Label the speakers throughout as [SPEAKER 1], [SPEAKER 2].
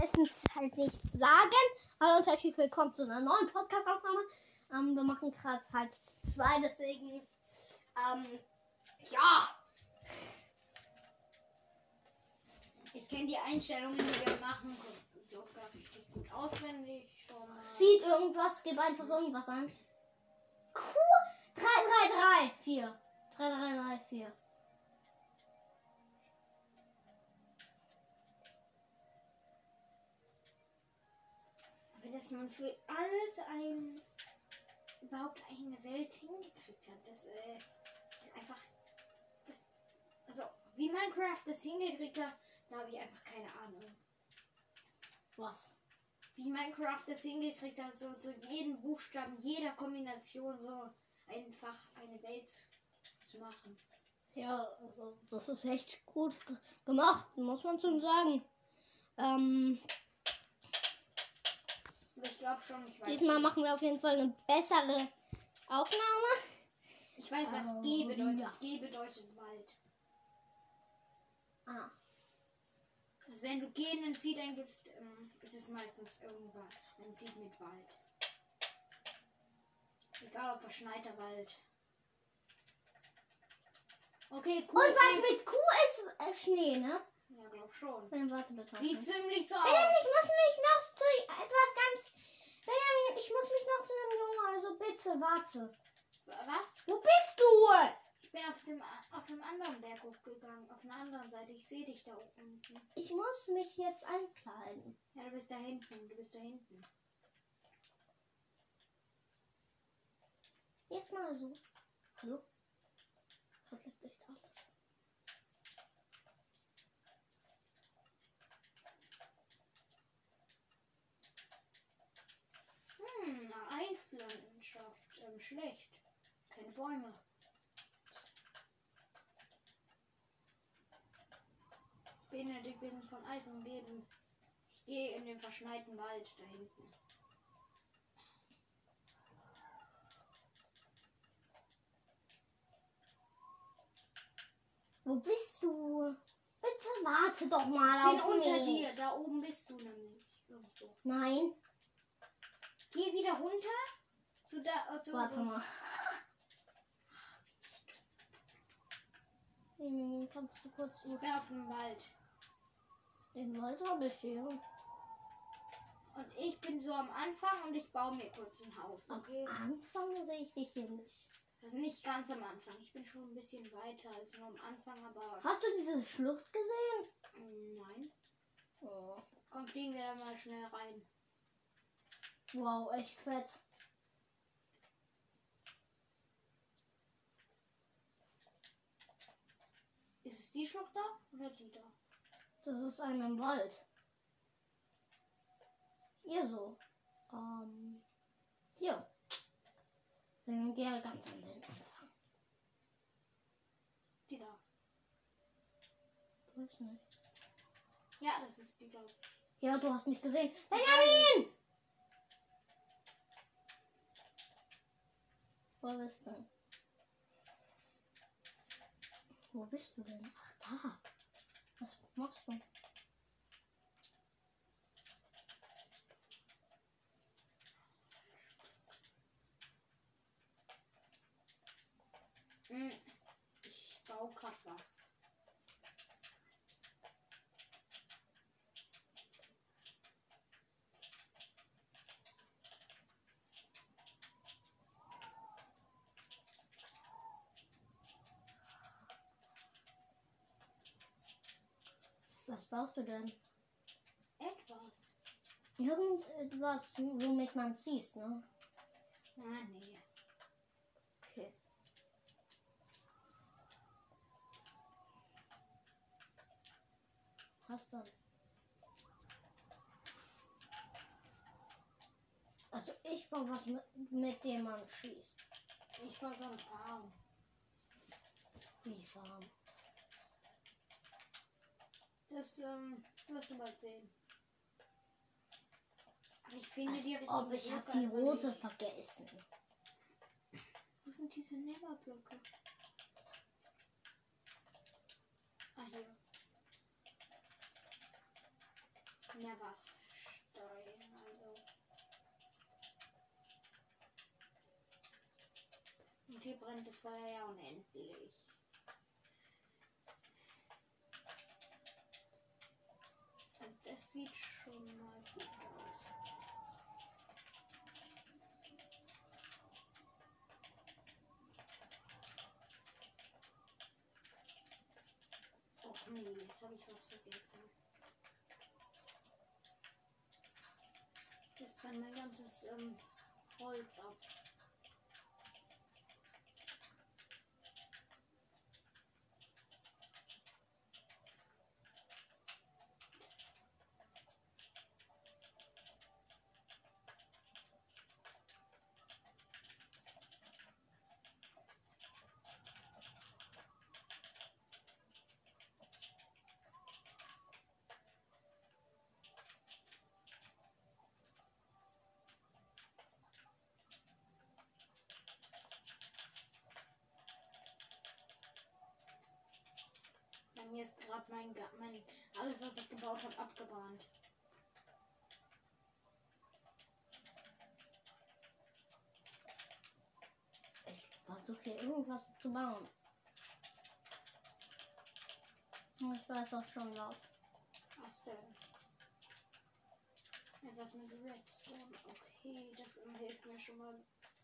[SPEAKER 1] meistens halt nicht sagen. Hallo und herzlich willkommen zu einer neuen Podcast-Aufnahme. Ähm, wir machen gerade halt zwei, deswegen, ähm, ja.
[SPEAKER 2] Ich kenne die Einstellungen, die wir machen, sogar richtig gut auswendig. Schon.
[SPEAKER 1] Sieht irgendwas, gib einfach irgendwas an. 3334. 3334.
[SPEAKER 2] Aber dass man für alles ein überhaupt eine Welt hingekriegt hat, das äh, ist einfach. Das, also, wie Minecraft das hingekriegt hat, da habe ich einfach keine Ahnung.
[SPEAKER 1] Was?
[SPEAKER 2] Wie Minecraft das hingekriegt hat, so zu jedem Buchstaben, jeder Kombination so einfach eine Welt zu machen.
[SPEAKER 1] Ja, also das ist echt gut ge- gemacht, muss man schon sagen. Ähm,
[SPEAKER 2] ich glaube schon, ich weiß.
[SPEAKER 1] diesmal machen wir auf jeden Fall eine bessere Aufnahme.
[SPEAKER 2] Ich weiß, was
[SPEAKER 1] Oh,
[SPEAKER 2] G bedeutet.
[SPEAKER 1] ja.
[SPEAKER 2] G bedeutet Wald.
[SPEAKER 1] Ah,
[SPEAKER 2] Also wenn du G in den Seed eingibst, ähm, ist es meistens irgendwann ein Seed mit Wald. Egal ob verschneiter Wald. Okay, cool.
[SPEAKER 1] Und was mit Q ist äh, Schnee, ne?
[SPEAKER 2] Ja, glaub schon.
[SPEAKER 1] Dann warte bitte.
[SPEAKER 2] Sieht ziemlich so
[SPEAKER 1] Benjamin,
[SPEAKER 2] aus.
[SPEAKER 1] ich muss mich noch zu etwas ganz. Benjamin, ich muss mich noch zu einem Jungen, also bitte warte.
[SPEAKER 2] Was?
[SPEAKER 1] Wo bist du?
[SPEAKER 2] Ich bin auf dem, auf dem anderen Berg hochgegangen. Auf einer anderen Seite. Ich sehe dich da unten.
[SPEAKER 1] Ich muss mich jetzt einkleiden.
[SPEAKER 2] Ja, du bist da hinten. Du bist da hinten.
[SPEAKER 1] Jetzt mal so. Hallo? Reflektiert alles.
[SPEAKER 2] Hm, eine Eislandschaft. Ähm, schlecht. Keine Bäume. Benedikt, wir sind von Eis umgeben. Ich gehe in den verschneiten Wald da hinten.
[SPEAKER 1] Wo bist du? Bitte warte doch mal
[SPEAKER 2] Ich bin
[SPEAKER 1] auf
[SPEAKER 2] unter
[SPEAKER 1] mich.
[SPEAKER 2] dir. Da oben bist du nämlich. Irgendwo.
[SPEAKER 1] Nein,
[SPEAKER 2] Geh wieder runter. Zu da, äh, zu
[SPEAKER 1] warte mal. Hm, Kannst du kurz
[SPEAKER 2] auf dem Wald.
[SPEAKER 1] den Wald habe ich hier?
[SPEAKER 2] Und ich bin so am Anfang und ich baue mir kurz ein Haus. Okay?
[SPEAKER 1] Am Anfang sehe ich dich hier nicht.
[SPEAKER 2] Also nicht ganz am Anfang. Ich bin schon ein bisschen weiter als nur am Anfang, aber
[SPEAKER 1] Hast du diese Schlucht gesehen?
[SPEAKER 2] nein.
[SPEAKER 1] Oh.
[SPEAKER 2] Komm, fliegen wir da mal schnell rein.
[SPEAKER 1] Wow, echt fett.
[SPEAKER 2] Ist es die Schlucht da oder die da?
[SPEAKER 1] Das ist ein im Wald. Hier so. Ähm, hier. Dann geh halt ganz an den Anfang.
[SPEAKER 2] Die da.
[SPEAKER 1] Weiß nicht.
[SPEAKER 2] Ja, das ist die, glaube ich.
[SPEAKER 1] Ja, du hast mich gesehen. Benjamin! Wo bist du? Wo bist du denn? Ach, da. Was machst du?
[SPEAKER 2] Mm, Ich baue gerade was.
[SPEAKER 1] Was baust du denn?
[SPEAKER 2] Etwas.
[SPEAKER 1] Irgendetwas, womit man ziehst, ne?
[SPEAKER 2] Ah, nee.
[SPEAKER 1] Okay. Hast du? Also ich baue was mit, mit dem man schießt.
[SPEAKER 2] Ich baue so eine Farm.
[SPEAKER 1] Wie Farm.
[SPEAKER 2] Das, ähm, wirst du bald sehen. Ich finde
[SPEAKER 1] Als
[SPEAKER 2] die richtige
[SPEAKER 1] ob ich hab
[SPEAKER 2] Blöcke
[SPEAKER 1] die Rose
[SPEAKER 2] nicht.
[SPEAKER 1] vergessen.
[SPEAKER 2] Wo sind diese Neverblöcke? Ah, hier. was steuern. Also. Und hier brennt das Feuer ja unendlich. Also das sieht schon mal gut aus. Och nee, jetzt habe ich was vergessen. Jetzt brennt mein ganzes ähm, Holz ab. Habe, abgebrannt.
[SPEAKER 1] Ich versuche hier irgendwas zu bauen. Und Ich weiß auch schon was.
[SPEAKER 2] Was denn? Etwas mit Redstone. Okay, das hilft mir schon mal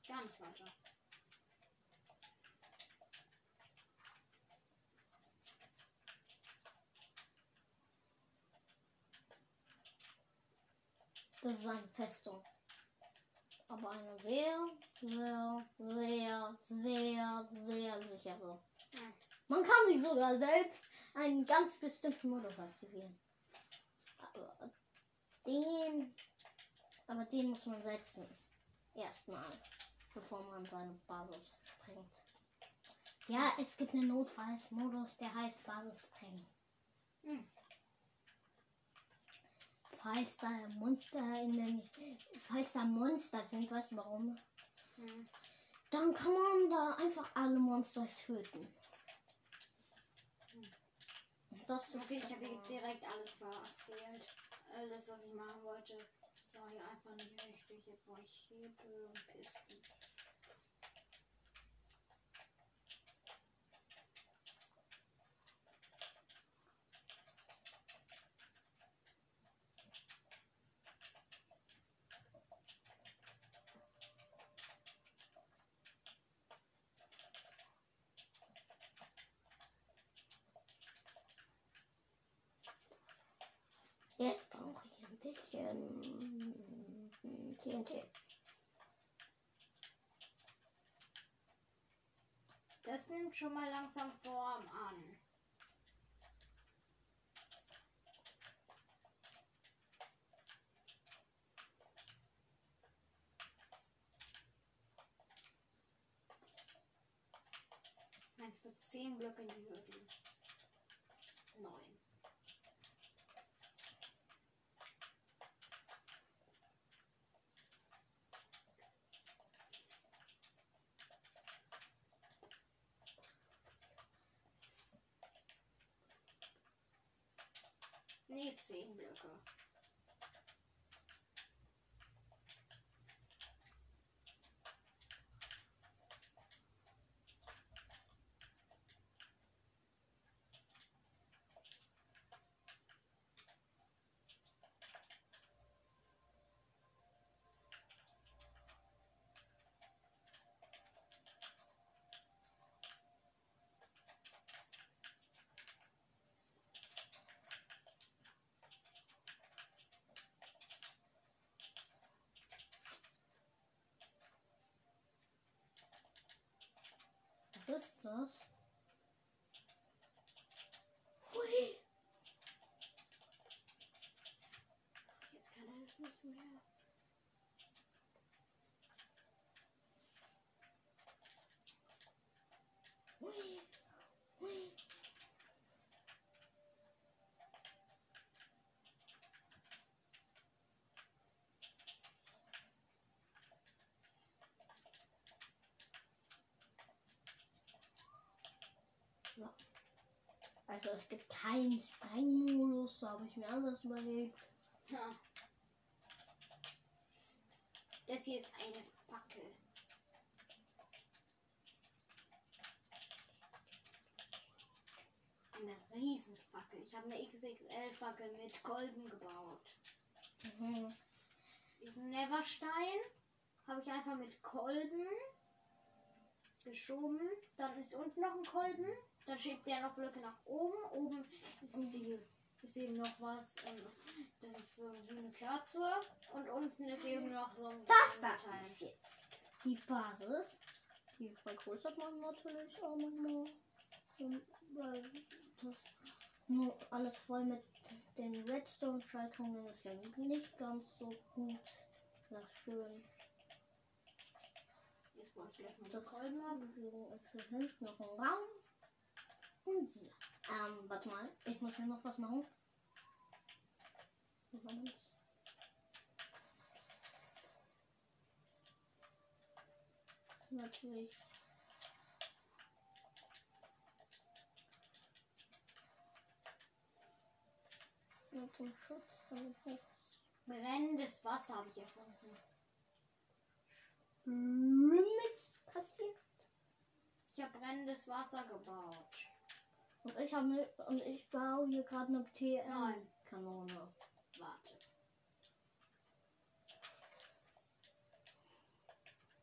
[SPEAKER 2] gar nicht weiter.
[SPEAKER 1] Das ist eine Festung. Aber eine sehr, sehr, sehr, sehr, sehr sichere. Man kann sich sogar selbst einen ganz bestimmten Modus aktivieren. Aber den, aber den muss man setzen. Erstmal, bevor man seine Basis sprengt. Ja, es gibt einen Notfallsmodus, der heißt Basis sprengen.
[SPEAKER 2] Hm.
[SPEAKER 1] Falls da Monster in der, falls da Monster sind, weißt du warum?
[SPEAKER 2] Hm.
[SPEAKER 1] Dann kann man da einfach alle Monster töten. Und Das ist
[SPEAKER 2] Okay, ich habe direkt alles verfehlt. Alles, was ich machen wollte, war hier einfach nicht richtig. Jetzt brauche ich Hebel und Pisten.
[SPEAKER 1] Jetzt brauche ich ein bisschen TNT.
[SPEAKER 2] Das nimmt schon mal langsam Form an. Meins wird 10 Blöcke in die Höhe gehen. 9. Nee, 10 Blöcke.
[SPEAKER 1] Was ist das? Hui.
[SPEAKER 2] Jetzt kann er es nicht mehr.
[SPEAKER 1] Hui. Hui. So. Also es gibt keinen Sprengmodus, habe ich mir anders überlegt.
[SPEAKER 2] Ja. Das hier ist eine Fackel. Eine Riesenfackel. Ich habe eine XXL-Fackel mit Kolben gebaut.
[SPEAKER 1] Mhm.
[SPEAKER 2] Diesen Neverstein habe ich einfach mit Kolben geschoben. Dann ist unten noch ein Kolben. Dann schiebt der noch Blöcke nach oben. Oben ist die ist eben noch was. ähm, Das ist so wie eine Kerze. Und unten ist eben noch so ein
[SPEAKER 1] Das da ist jetzt die Basis. Die vergrößert man natürlich auch nochmal. Weil das nur alles voll mit den Redstone-Schaltungen ist ja nicht ganz so gut. Das ist schön.
[SPEAKER 2] Jetzt brauche ich gleich mal
[SPEAKER 1] Das
[SPEAKER 2] Kolben.
[SPEAKER 1] Deswegen ist hier hinten noch ein Raum. Und so. Ähm, warte mal. Ich muss hier noch was machen. Natürlich. Nur zum Schutz, damit nichts
[SPEAKER 2] Brennendes Wasser habe ich erfunden.
[SPEAKER 1] Schlimmes passiert.
[SPEAKER 2] Ich habe brennendes Wasser gebaut.
[SPEAKER 1] Und ich habe ne, und ich baue hier gerade eine
[SPEAKER 2] Nein.
[SPEAKER 1] TM-Kanone.
[SPEAKER 2] Warte.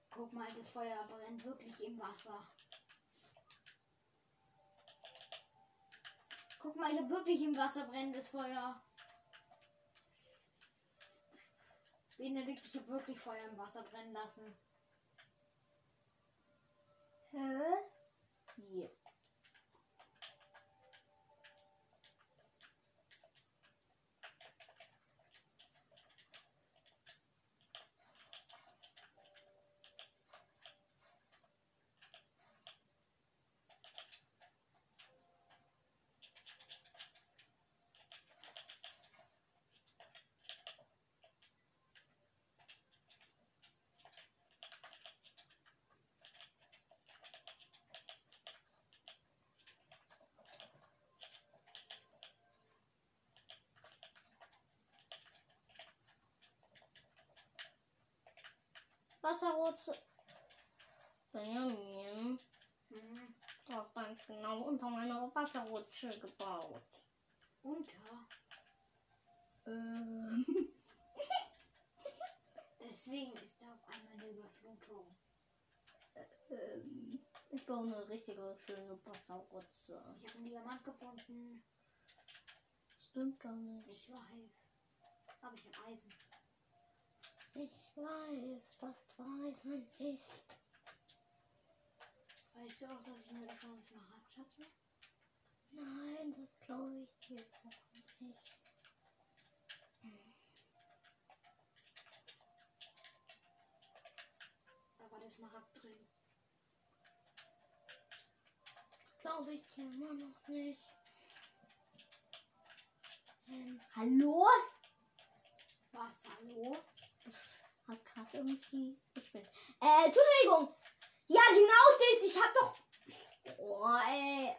[SPEAKER 2] Guck mal, das Feuer brennt wirklich im Wasser. Guck mal, ich habe wirklich im Wasser brennendes Feuer. Benedikt, ich habe wirklich Feuer im Wasser brennen lassen.
[SPEAKER 1] Hä? Hier. Wasserrutsche. Benjamin,
[SPEAKER 2] Mhm.
[SPEAKER 1] du hast eins genau unter meiner Wasserrutsche gebaut.
[SPEAKER 2] Unter.
[SPEAKER 1] Ähm.
[SPEAKER 2] Deswegen ist da auf einmal eine Überflutung.
[SPEAKER 1] ähm. Ich baue eine richtige schöne Wasserrutsche.
[SPEAKER 2] Ich habe einen Diamant gefunden.
[SPEAKER 1] Stimmt gar nicht.
[SPEAKER 2] Ich weiß. Aber ich habe Eisen.
[SPEAKER 1] Ich weiß, was Weisen ist.
[SPEAKER 2] Weißt du auch, dass ich eine schon Smaragd hatte?
[SPEAKER 1] Nein, das glaube ich dir auch nicht.
[SPEAKER 2] Da war der Smaragd drin.
[SPEAKER 1] Glaube ich dir immer noch nicht. Ähm, hallo?
[SPEAKER 2] Was? Hallo?
[SPEAKER 1] Das hat gerade irgendwie gespinnt. Äh, Entschuldigung. Ja, genau das. Ich hab doch. Oh, ey.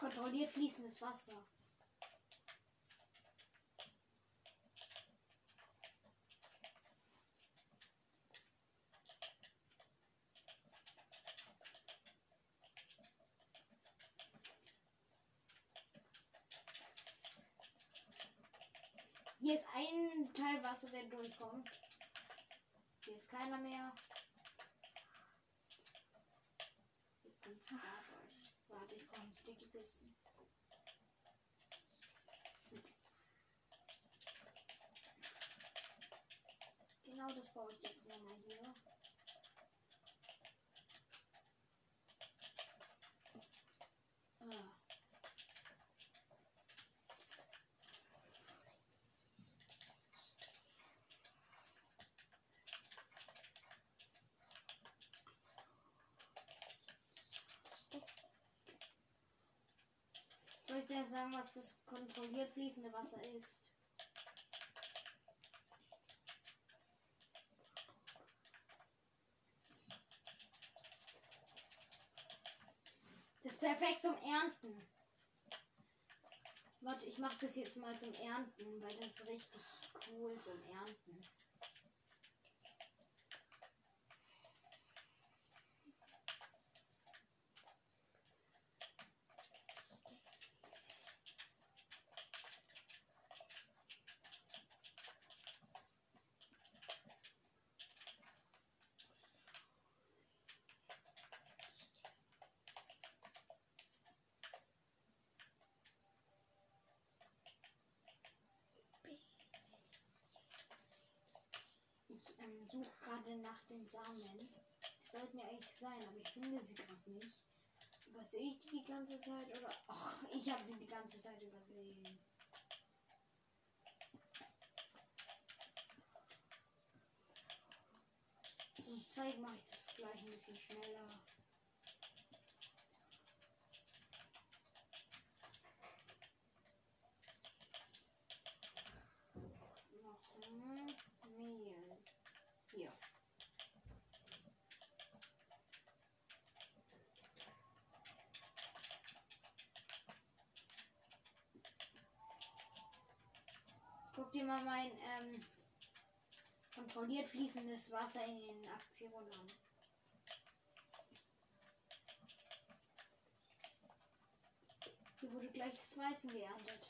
[SPEAKER 2] Kontrolliert fließendes Wasser. Hier ist ein Teil Wasser, der durchkommt. Hier ist keiner mehr. Sticky Pisten. Genau das baue sagen, was das kontrolliert fließende Wasser ist? Das ist perfekt zum Ernten. Warte, ich mache das jetzt mal zum Ernten, weil das ist richtig cool zum Ernten. Ich ähm, suche gerade nach den Samen. Die sollten ja eigentlich sein, aber ich finde sie gerade nicht. Übersehe ich die die ganze Zeit oder? Ach, ich habe sie die ganze Zeit übersehen. Zum Zeigen mache ich das gleich ein bisschen schneller. Noch Mehl. Hier. Guck dir mal mein ähm, kontrolliert fließendes Wasser in den Aktionen an. Hier wurde gleich das Weizen geerntet.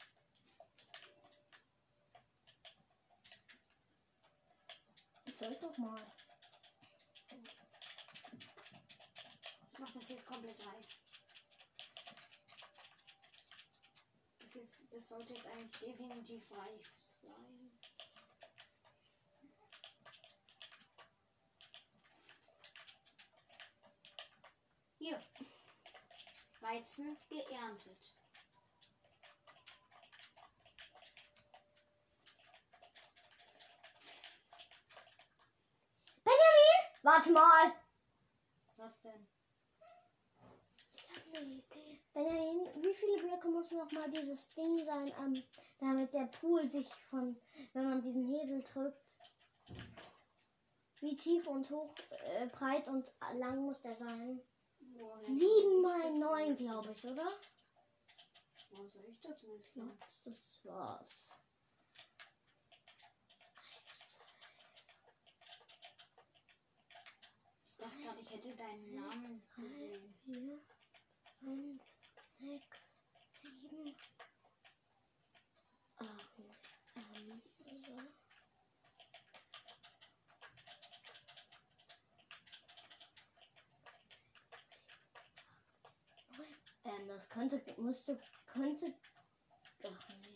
[SPEAKER 1] Zeig doch mal.
[SPEAKER 2] Ich mach das jetzt komplett reif. Das, ist, das sollte jetzt eigentlich definitiv reif sein. Hier. Weizen geerntet.
[SPEAKER 1] Warte mal.
[SPEAKER 2] Was denn?
[SPEAKER 1] Ich hab eine Idee. Benjamin, wie viele Blöcke muss noch mal dieses Ding sein, ähm, damit der Pool sich von, wenn man diesen Hebel drückt, wie tief und hoch, äh, breit und lang muss der sein?
[SPEAKER 2] 7
[SPEAKER 1] mal
[SPEAKER 2] 9,
[SPEAKER 1] glaube ich, oder?
[SPEAKER 2] Wo soll ich das messen?
[SPEAKER 1] Das war's.
[SPEAKER 2] Ich dachte gerade, ich hätte deinen Namen gesehen.
[SPEAKER 1] 4, 5, 6, 7, das könnte, musste, könnte. Ach nee.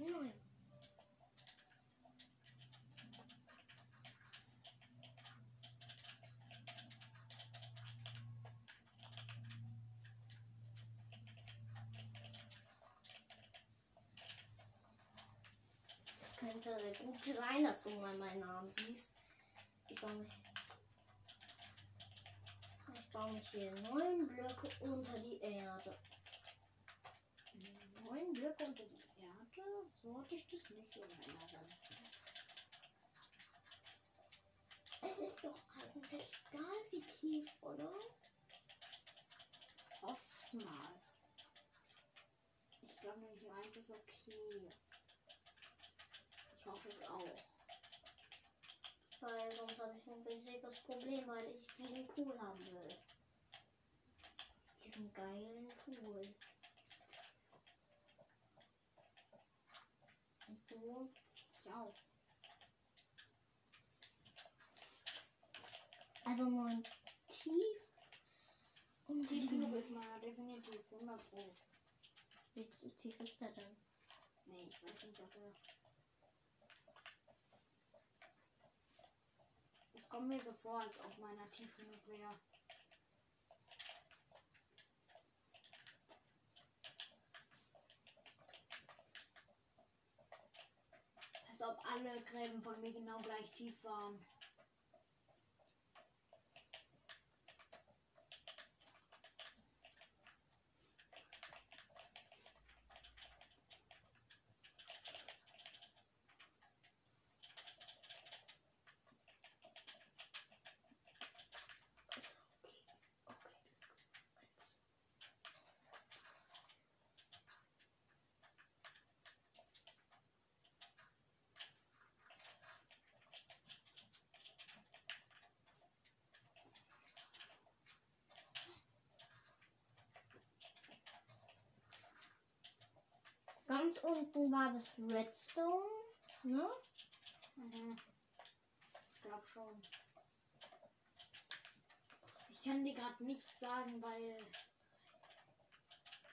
[SPEAKER 1] Neun. Es könnte gut sein, dass du mal meinen Namen siehst. Ich baue mich. Ich baue mich hier neun Blöcke unter die Erde.
[SPEAKER 2] Neun Blöcke unter die Erde? So hatte ich das nicht in Erinnerung.
[SPEAKER 1] Es ist doch eigentlich egal, wie tief, oder?
[SPEAKER 2] Hoff's mal. Ich glaube nämlich 1 ist okay. Ich hoffe es auch.
[SPEAKER 1] Weil sonst habe ich ein riesiges Problem, weil ich diesen Pool haben will. Diesen geilen Pool. Und du?
[SPEAKER 2] Ich auch.
[SPEAKER 1] Also nur ein Tief. Und
[SPEAKER 2] Tief genug ist meiner definitiv 100 Pro.
[SPEAKER 1] Wie tief ist der denn?
[SPEAKER 2] Nee, ich weiß nicht, ob er. Es kommt mir so vor, als ob meiner tief genug wäre. Als ob alle Gräben von mir genau gleich tief waren.
[SPEAKER 1] Ganz unten war das Redstone, ne?
[SPEAKER 2] Mhm. Ich glaube schon. Ich kann dir gerade nichts sagen, weil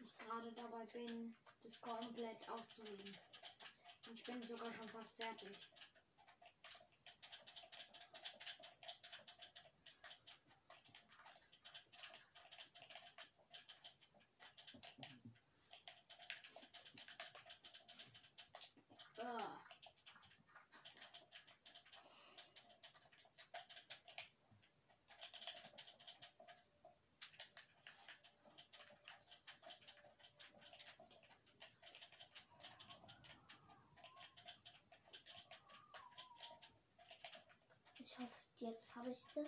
[SPEAKER 2] ich gerade dabei bin, das komplett auszulegen. Ich bin sogar schon fast fertig.
[SPEAKER 1] Jetzt habe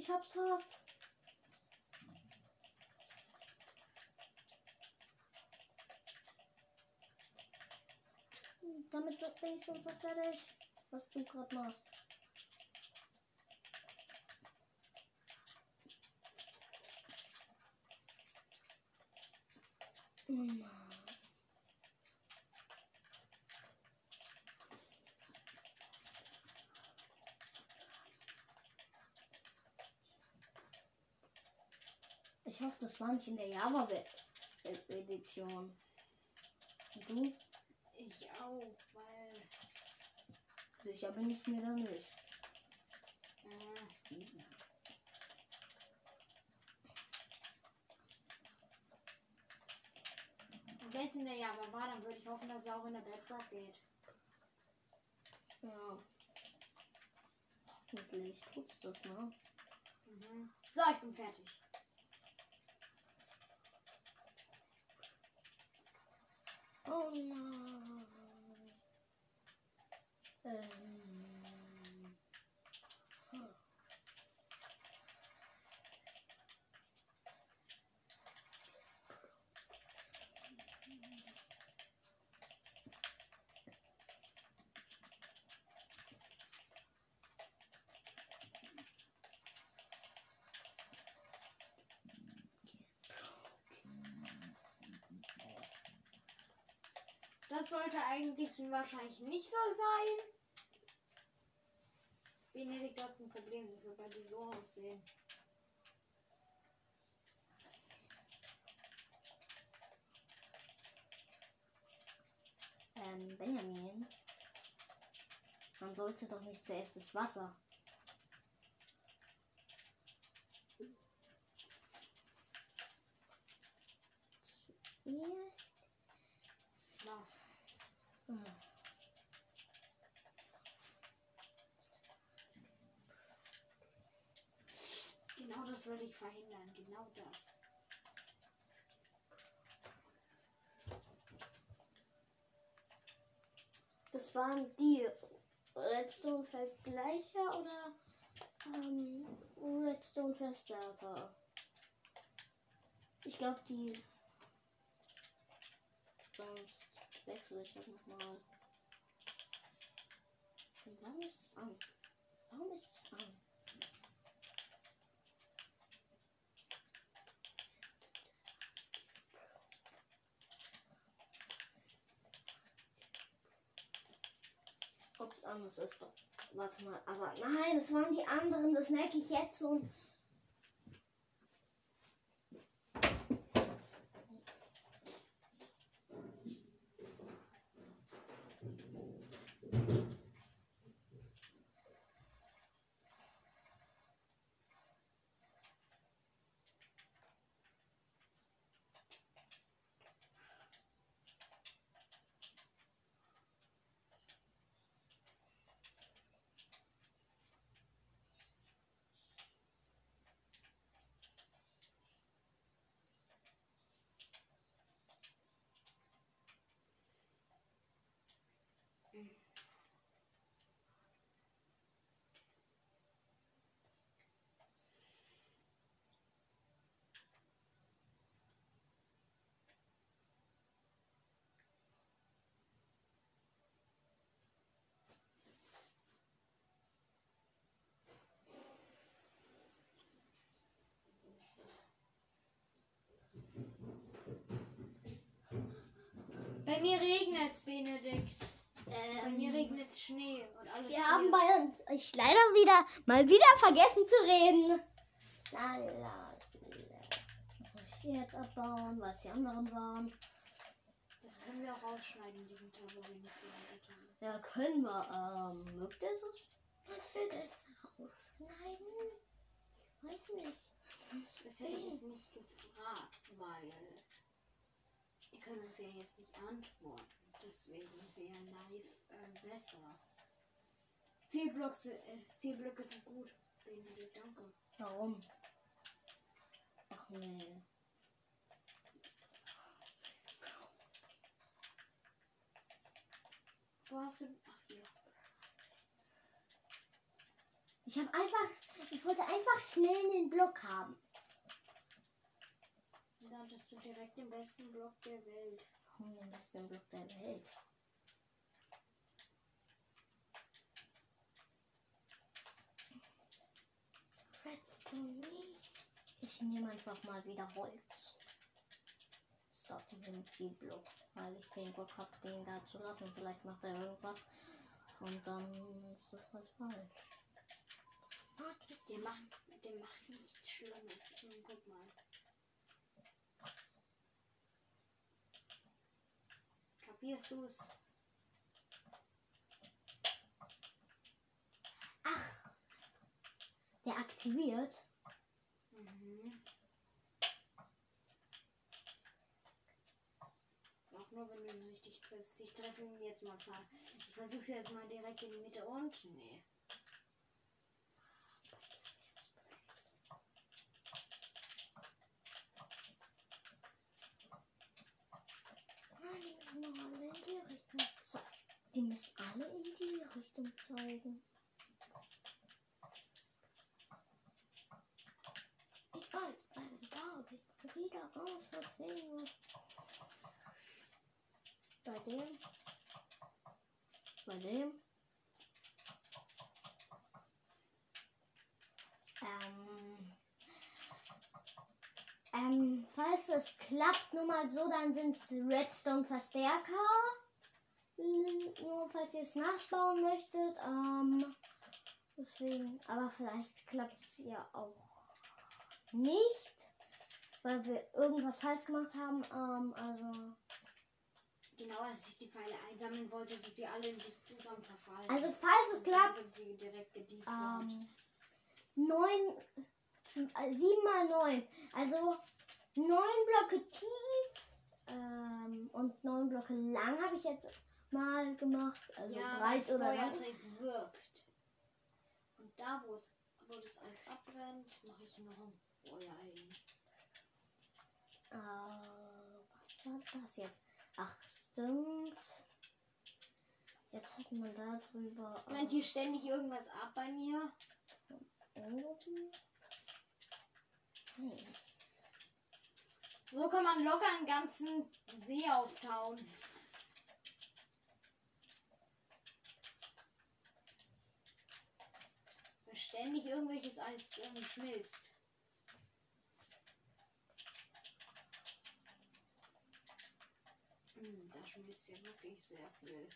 [SPEAKER 1] ich hab's fast. Damit bin ich so fast fertig, was du gerade machst. Mann. Ich hoffe, das war nicht in der Java-Edition. Und du?
[SPEAKER 2] Ich auch, weil.
[SPEAKER 1] Sicher bin ich mir da nicht.
[SPEAKER 2] Wenn es in der Java war, dann würde ich hoffen, dass es auch in der Bedrock geht.
[SPEAKER 1] Ja. Hoffentlich tut's das, ne?
[SPEAKER 2] Mhm. So, ich bin fertig.
[SPEAKER 1] Oh nein. Ähm. Hm.
[SPEAKER 2] Das eigentlich wahrscheinlich nicht so sein. Benedikt, du hast ein Problem. Das wird bei dir so aussehen.
[SPEAKER 1] Ähm, Benjamin. Man sollte doch nicht zuerst das Wasser. Zuerst.
[SPEAKER 2] Was?
[SPEAKER 1] Hm.
[SPEAKER 2] Würde ich verhindern. Genau das.
[SPEAKER 1] Das waren die Redstone-Vergleicher oder ähm, Redstone-Verstärker? Ich glaube, die. Sonst wechsle ich das nochmal. Und warum ist es an? Warum ist es an? Ob es anders ist. Warte mal, aber nein, das waren die anderen, das merke ich jetzt und.
[SPEAKER 2] Bei mir regnet es, Benedikt. Bei mir
[SPEAKER 1] Ähm,
[SPEAKER 2] regnet es Schnee und alles.
[SPEAKER 1] wir haben bei uns ich leider wieder mal wieder vergessen zu reden. La, la. Muss ich hier jetzt abbauen, was die anderen waren?
[SPEAKER 2] das können wir auch rausschneiden, diesen haben.
[SPEAKER 1] Ja, können wir. Ähm, mögt ihr das? Was wird es rausschneiden? Ich weiß nicht.
[SPEAKER 2] Das hätte ich jetzt nicht gefragt, weil ihr könnt uns ja jetzt nicht antworten. Deswegen wäre live ähm, besser. Zielblöcke, äh, Zielblöcke sind gut. Benedikt, danke.
[SPEAKER 1] Warum? Ach nee.
[SPEAKER 2] Wo hast du. Ach hier.
[SPEAKER 1] Ich habe einfach, ich wollte einfach schnell den Block haben.
[SPEAKER 2] Hattest du direkt den besten Block der Welt.
[SPEAKER 1] Warum den besten Block der Welt? Redstone nicht. Ich nehme einfach mal wieder Holz. Start den Zielblock, weil ich den Bock habe, den da zu lassen. Vielleicht macht er irgendwas und dann ist das halt falsch.
[SPEAKER 2] Der macht, der macht nichts Schlimmes. Guck mal. Kapierst du es?
[SPEAKER 1] Ach, der aktiviert.
[SPEAKER 2] Mhm. Auch nur wenn du ihn richtig triffst. Ich treffe ihn jetzt mal. Ich versuch's jetzt mal direkt in die Mitte und. Nee.
[SPEAKER 1] Nein, die müssen noch alle in die Richtung zeigen. Die müssen alle in die Richtung zeigen. Ich weiß, da, ich bin wieder raus, deswegen. Bei dem. Bei dem. Ähm. Ähm, falls es klappt, nur mal so, dann sind es Redstone-Verstärker. N- Nur falls ihr es nachbauen möchtet. Ähm, deswegen, aber vielleicht klappt es ja auch nicht, weil wir irgendwas falsch gemacht haben. Ähm, also,
[SPEAKER 2] Genau, als ich die Pfeile einsammeln wollte, sind sie alle in sich zusammen verfallen.
[SPEAKER 1] also falls es klappt,
[SPEAKER 2] Sind sie direkt
[SPEAKER 1] ähm, neun, z- äh, sieben mal neun, also neun Blöcke tief ähm, und neun Blöcke lang habe ich jetzt mal gemacht, also
[SPEAKER 2] ja,
[SPEAKER 1] breit oder lang.
[SPEAKER 2] Wirkt. Und da, wo es, wo das alles abbrennt, mache ich noch ein Feuer hin.
[SPEAKER 1] Äh, was war das jetzt? Ach, stimmt. Jetzt hat man da drüber. äh,
[SPEAKER 2] Brennt hier ständig irgendwas ab bei mir?
[SPEAKER 1] oben. Hm.
[SPEAKER 2] So kann man locker einen ganzen See auftauen. Weil ständig irgendwelches Eis ähm, schmilzt. Hm, da schmilzt ja wirklich sehr viel.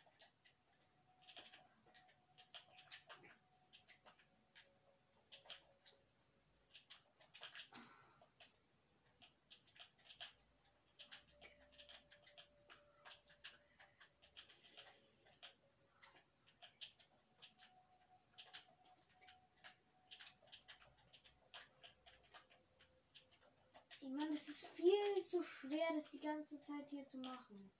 [SPEAKER 2] Ich meine, es ist viel zu schwer, das die ganze Zeit hier zu machen.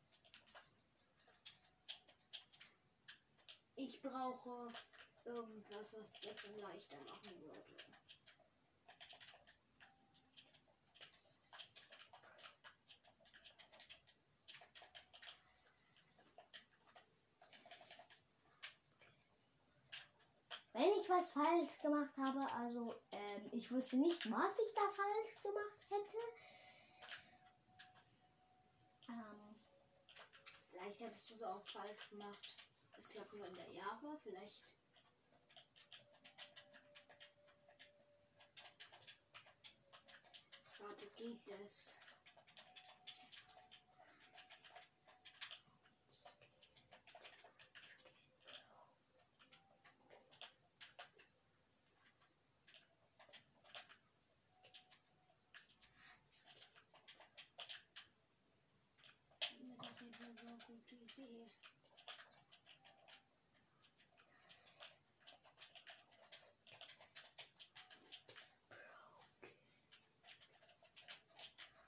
[SPEAKER 2] Ich brauche irgendwas, was das leichter machen würde.
[SPEAKER 1] Wenn ich was falsch gemacht habe, also ähm, ich wusste nicht, was ich da falsch gemacht hätte. Ähm,
[SPEAKER 2] Vielleicht hättest du es auch falsch gemacht. Es klappt nur in der Java, vielleicht. Warte, geht es? Ja, Das ist eine so eine gute Idee.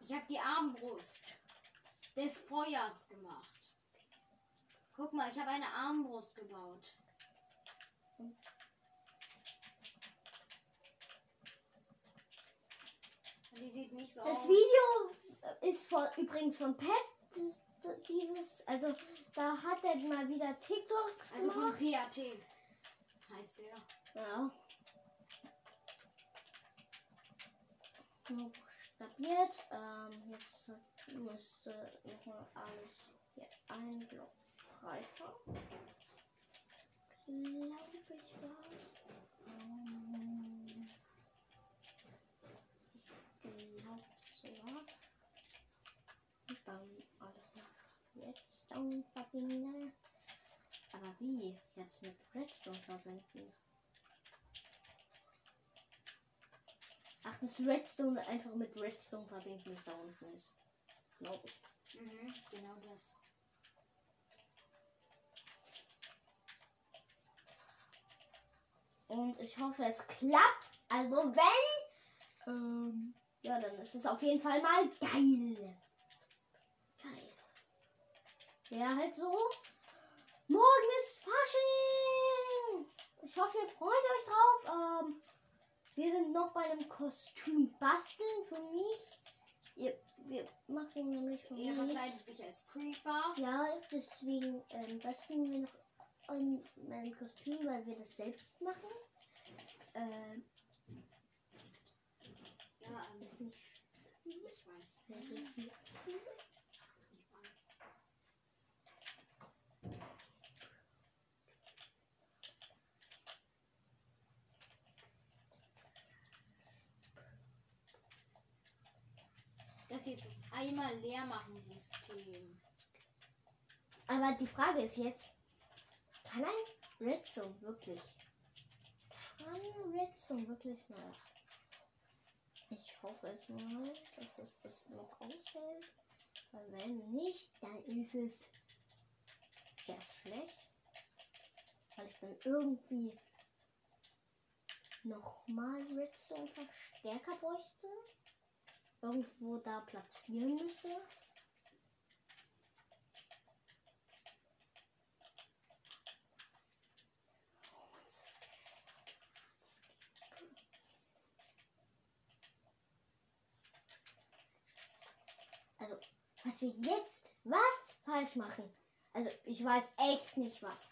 [SPEAKER 2] Ich habe die Armbrust des Feuers gemacht. Guck mal, ich habe eine Armbrust gebaut. Die sieht nicht so
[SPEAKER 1] das
[SPEAKER 2] aus.
[SPEAKER 1] Video ist von, übrigens von Pat. das- das- Dieses, also da hat er mal wieder TikToks
[SPEAKER 2] Also von
[SPEAKER 1] gemacht.
[SPEAKER 2] PAT heißt der.
[SPEAKER 1] Ja. Nur Buchstabiert. Ähm, jetzt müsste nochmal alles hier ein Block breiter. Glaube ich was. Ähm, ich glaube sowas. Und dann alles nach Redstone verbinden. Aber wie? Jetzt mit Redstone verbinden? Ach, das Redstone einfach mit Redstone verbinden, das da unten ist. Glaube ich.
[SPEAKER 2] Mhm, genau das.
[SPEAKER 1] Und ich hoffe, es klappt. Also wenn, ähm, ja, dann ist es auf jeden Fall mal geil. Geil. Ja, halt so. Morgen ist Fasching! Ich hoffe, ihr freut euch drauf. Ähm, wir sind noch bei einem Kostüm basteln für mich. Ihr, wir machen nämlich für
[SPEAKER 2] Er
[SPEAKER 1] mich.
[SPEAKER 2] verkleidet sich als Creeper.
[SPEAKER 1] Ja, deswegen ähm, basteln wir noch an meinem Kostüm, weil wir das selbst machen. Ähm,
[SPEAKER 2] Ja, ähm,
[SPEAKER 1] ist nicht
[SPEAKER 2] ich weiß.
[SPEAKER 1] wirklich viel.
[SPEAKER 2] Ich weiß. Das hier ist das einmal leer machen System.
[SPEAKER 1] Aber die Frage ist jetzt, kann ein Redstone wirklich, kann Redstone wirklich noch? Ich hoffe es mal, dass es das noch aushält. Weil wenn nicht, dann ist es sehr schlecht. Weil ich dann irgendwie nochmal Redstone Verstärker bräuchte. Irgendwo da platzieren müsste. Also, was wir jetzt was falsch machen. Also, ich weiß echt nicht was.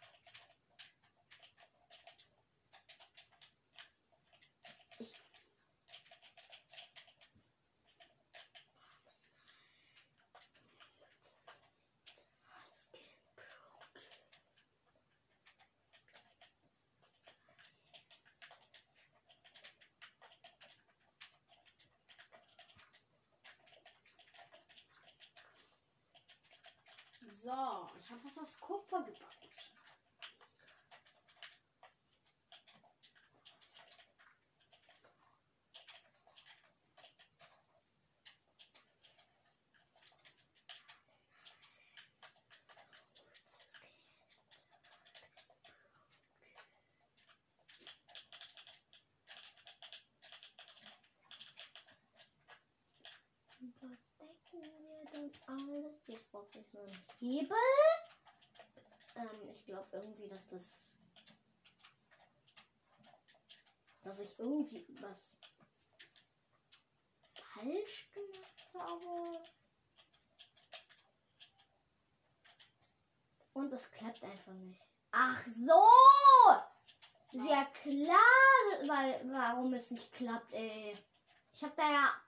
[SPEAKER 1] Ich.
[SPEAKER 2] So, ich habe was aus Kupfer gebaut.
[SPEAKER 1] Überdecken wir dann alles. Jetzt brauche ich nur einen Hebel. Ähm, ich glaube irgendwie, dass das. Dass ich irgendwie was falsch gemacht habe. Und es klappt einfach nicht. Ach so! Ja klar, weil warum es nicht klappt, ey. Ich habe da ja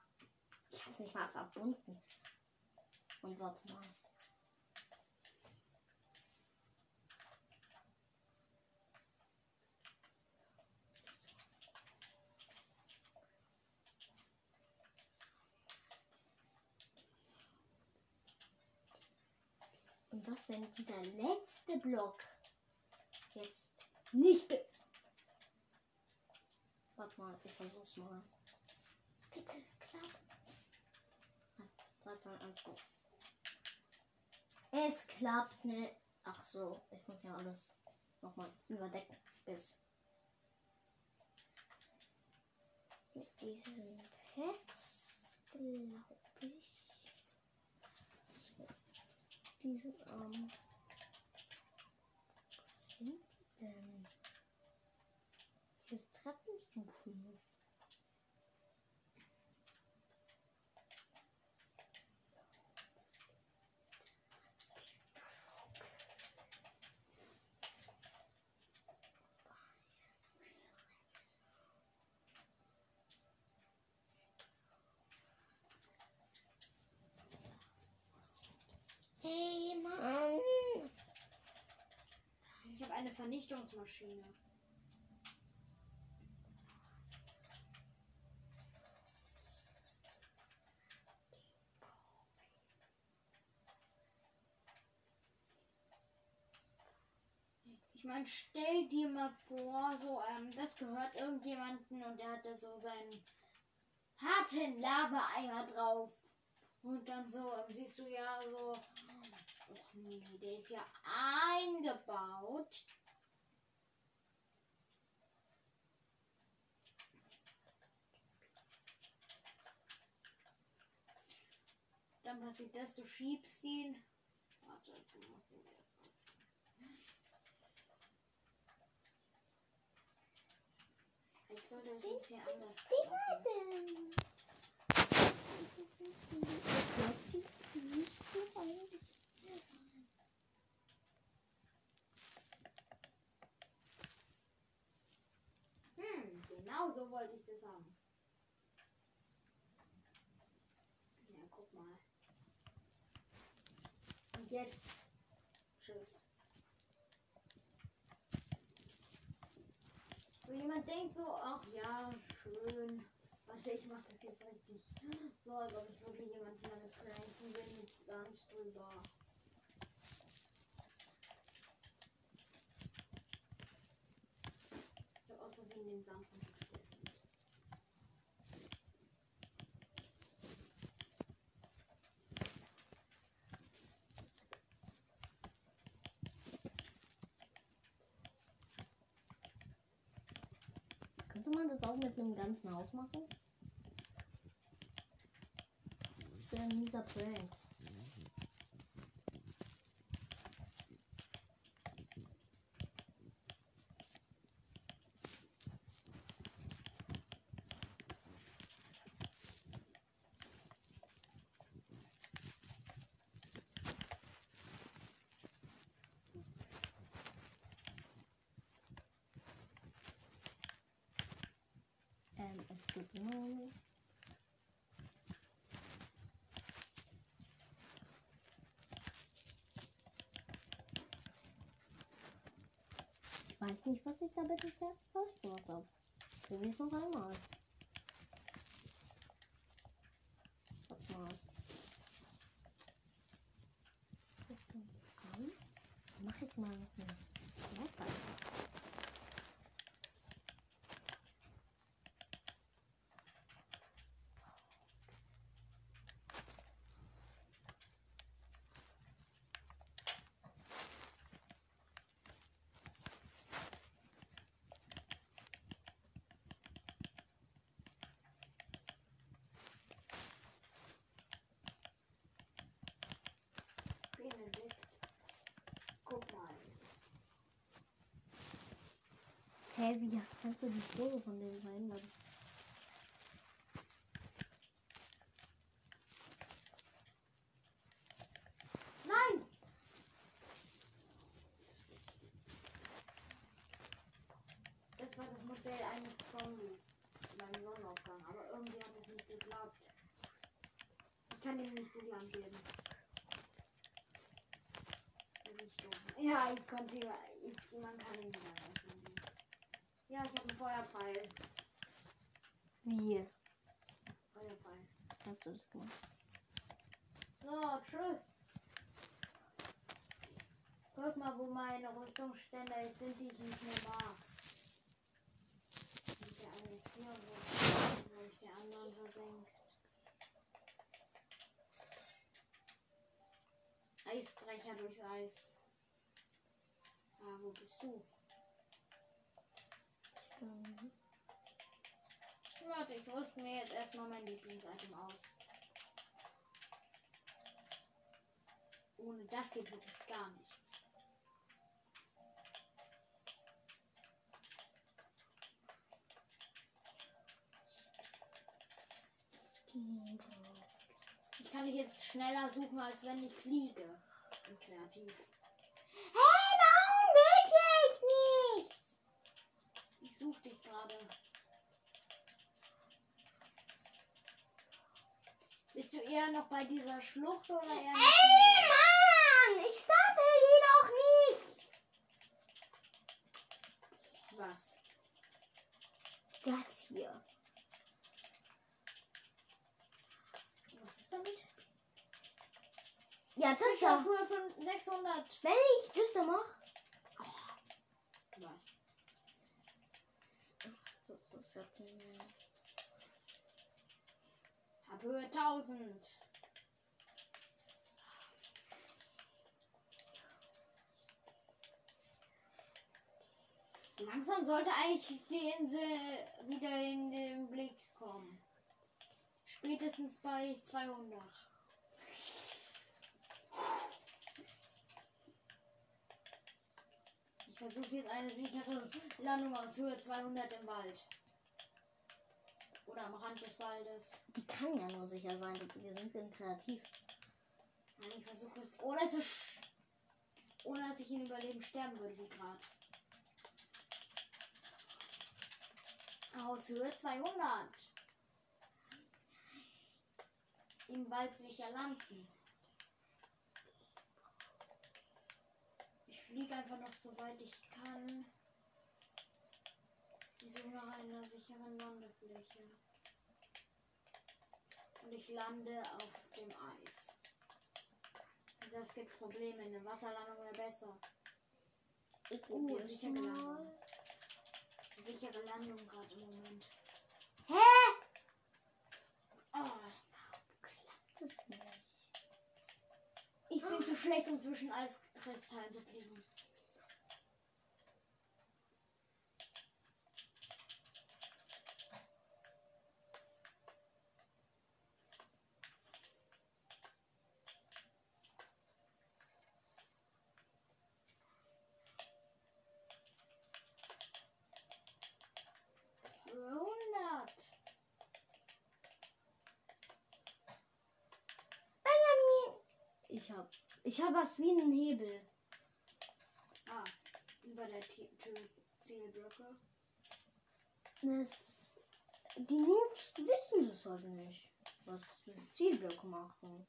[SPEAKER 1] ich habe es nicht mal verbunden. Und warte mal. Was, wenn dieser letzte Block jetzt nicht. Warte mal, ich versuch's mal. Bitte, klapp. 3, 2, 1, go. Es klappt ne. Ach so, ich muss ja alles nochmal überdecken. Bis. Mit diesen Pads, glaube ich. Diesen, ähm. Was sind die denn? Diese Treppenstufen. Hey Mann!
[SPEAKER 2] Ich habe eine Vernichtungsmaschine. Ich meine, stell dir mal vor, so, ähm, das gehört irgendjemanden und der hat da so seinen harten Lava-Eimer drauf. Und dann so, ähm, siehst du ja so, Och nee, der ist ja eingebaut. dann passiert das, du schiebst ihn. Warte, du musst ihn jetzt Ich soll
[SPEAKER 1] das
[SPEAKER 2] jetzt hier anders
[SPEAKER 1] Dinger?
[SPEAKER 2] Hm, genau so wollte ich jetzt. Tschüss. So jemand denkt so, ach ja, schön. Warte, ich mach das jetzt richtig. So, als ob ich wirklich jemanden damit pranken will mit Sand drüber. Ich hab aus Versehen den Sand vergessen.
[SPEAKER 1] Könnte man das auch mit einem ganzen Haus machen? Das wäre ein mieser Prank. Ähm, es geht immer noch nicht. Ich weiß nicht, was ich da bitte falsch gemacht habe. Probier's noch einmal. Warte mal. Das kommt an. Mach ich mal noch eine Leiter.
[SPEAKER 2] Benedikt. Guck mal.
[SPEAKER 1] Hä, wie kannst du die Spur von dem verändern?
[SPEAKER 2] Nein! Das war das Modell eines Zombies beim Sonnenaufgang, aber irgendwie hat es nicht geklappt. Ich kann ihm nichts in die Hand. Ja, ich konnte ich, man kann ihm wieder was geben. Ja, ich habe einen Feuerpfeil.
[SPEAKER 1] Wie
[SPEAKER 2] Feuerpfeil.
[SPEAKER 1] hast du das gemacht?
[SPEAKER 2] So, tschüss. Guck mal, wo meine Rüstungsstände jetzt sind, die ich nicht mehr mag. Sind eine ist hier, wo, wo ich der anderen versenkt. Eisbrecher durchs Eis. Ah, wo bist du?
[SPEAKER 1] Mhm.
[SPEAKER 2] Warte, ich rüste mir jetzt erstmal mein Lieblingsitem aus. Ohne das geht wirklich gar nichts. Ich kann dich jetzt schneller suchen, als wenn ich fliege. Und kreativ.
[SPEAKER 1] Hey, warum geht hier echt nichts?
[SPEAKER 2] Ich suche dich gerade. Bist du eher noch bei dieser Schlucht oder eher
[SPEAKER 1] Ey, Mann! Ich stapel die doch nicht!
[SPEAKER 2] Was?
[SPEAKER 1] Das hier.
[SPEAKER 2] Was ist damit?
[SPEAKER 1] Ja, das da.
[SPEAKER 2] Fischabfuhr von 600.
[SPEAKER 1] Wenn ich das da mach.
[SPEAKER 2] Was?
[SPEAKER 1] Den-
[SPEAKER 2] Hab Höhe 1000. Langsam sollte eigentlich die Insel wieder in den Blick kommen. Spätestens bei 200. Ich versuche jetzt eine sichere Landung aus Höhe 200 im Wald. Oder am Rand des Waldes.
[SPEAKER 1] Die kann ja nur sicher sein. Wir sind denn kreativ.
[SPEAKER 2] Nein, ich versuche es ohne zu. sch- Ohne dass ich in Überleben sterben würde, wie gerade. Aus Höhe 200. Im Wald sicher landen. Ich fliege einfach noch so weit ich kann. Suche nach einer sicheren Landefläche. Und ich lande auf dem Eis. Das gibt Probleme. Eine Wasserlandung wäre besser.
[SPEAKER 1] Ich
[SPEAKER 2] Uh,
[SPEAKER 1] probier's
[SPEAKER 2] sicher
[SPEAKER 1] mal.
[SPEAKER 2] Sichere Landung gerade im Moment.
[SPEAKER 1] Hä?
[SPEAKER 2] Oh,
[SPEAKER 1] Das ist nicht.
[SPEAKER 2] ich bin zu schlecht, um zwischen Eiskristallen zu fliegen. Hundert.
[SPEAKER 1] Benjamin! Ich hab. Ich hab was wie einen Hebel.
[SPEAKER 2] Ah, über der Zielblöcke.
[SPEAKER 1] Das, die Noobs wissen das halt nicht, was Zielblöcke machen.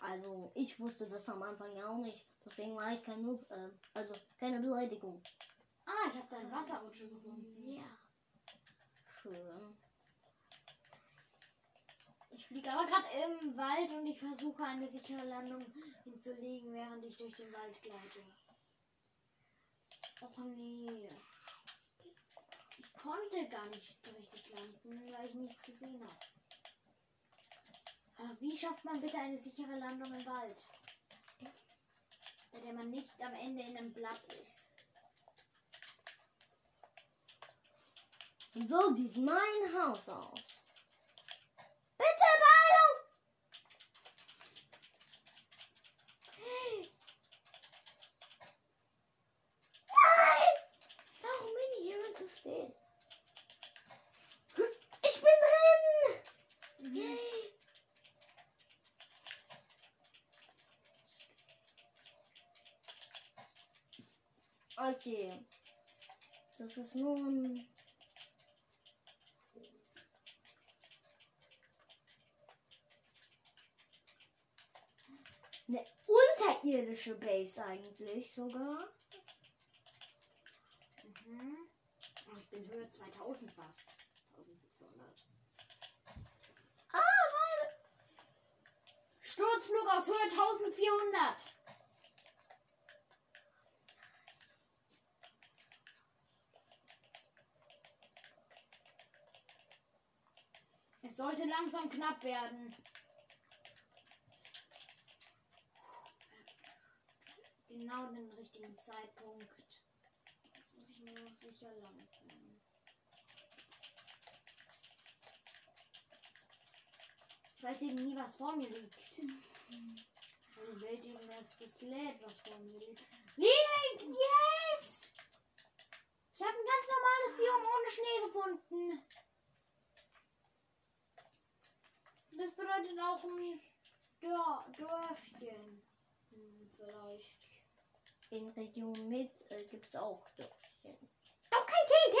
[SPEAKER 1] Also, ich wusste das am Anfang ja auch nicht. Deswegen war ich kein Noob, äh, also keine Beleidigung.
[SPEAKER 2] Ah, ich habe deine Wasserrutsche gefunden.
[SPEAKER 1] Ja. Schön.
[SPEAKER 2] Ich fliege aber gerade im Wald und ich versuche eine sichere Landung hinzulegen, während ich durch den Wald gleite. Och nee. Ich konnte gar nicht richtig landen, weil ich nichts gesehen habe. Aber wie schafft man bitte eine sichere Landung im Wald? Bei der man nicht am Ende in einem Blatt ist.
[SPEAKER 1] So sieht mein Haus aus. Bitte Beeilung! Nein! Warum bin ich immer zu spät? Ich bin drin! Yay! Okay. Das ist nur ein Eine unterirdische Base eigentlich sogar.
[SPEAKER 2] Mhm. Oh, ich bin Höhe 2000 fast. 1500.
[SPEAKER 1] Ah, weil.
[SPEAKER 2] Sturzflug aus Höhe 1400. sollte langsam knapp werden. Genau den richtigen Zeitpunkt. Jetzt muss ich nur noch sicher landen. Ich weiß eben nie, was vor mir liegt. Weil die Welt eben erst das lädt, was vor mir liegt. Liegt! Yes! Ich habe ein ganz normales Biom ohne Schnee gefunden. Das bedeutet auch ein Dörfchen. Hm, vielleicht.
[SPEAKER 1] In Region mit äh, gibt es auch Dörfchen.
[SPEAKER 2] Doch kein TNT!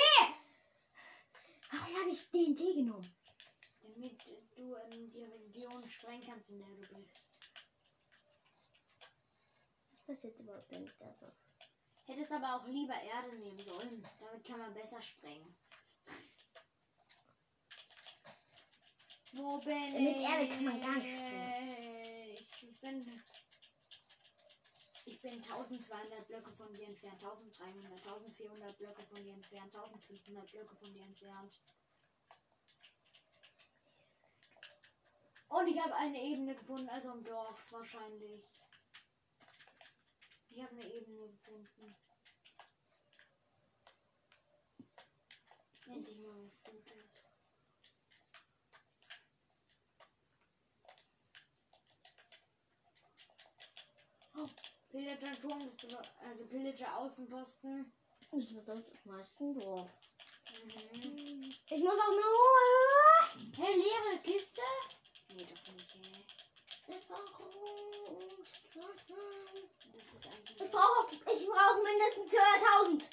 [SPEAKER 1] Warum habe ich DNT genommen?
[SPEAKER 2] Damit du in die Region sprengen kannst, in der du bist.
[SPEAKER 1] Was passiert überhaupt, wenn ich da?
[SPEAKER 2] Hättest aber auch lieber Erde nehmen sollen. Damit kann man besser sprengen. Wo bin
[SPEAKER 1] Mit
[SPEAKER 2] ich?
[SPEAKER 1] Kann man gar nicht
[SPEAKER 2] Ich bin. Ich bin 1200 Blöcke von dir entfernt, 1300, 1400 Blöcke von dir entfernt, 1500 Blöcke von dir entfernt. Und ich habe eine Ebene gefunden, also ein Dorf wahrscheinlich. Ich habe eine Ebene gefunden. Endlich mal was Gutes. Pillager Turm also Pillager Außenposten.
[SPEAKER 1] Das wird das meisten Dorf.
[SPEAKER 2] Mhm.
[SPEAKER 1] Ich muss auch nur. Hey, leere Kiste? Nee, doch nicht, ey. Ich brauche, ich brauche, mindestens 200.000.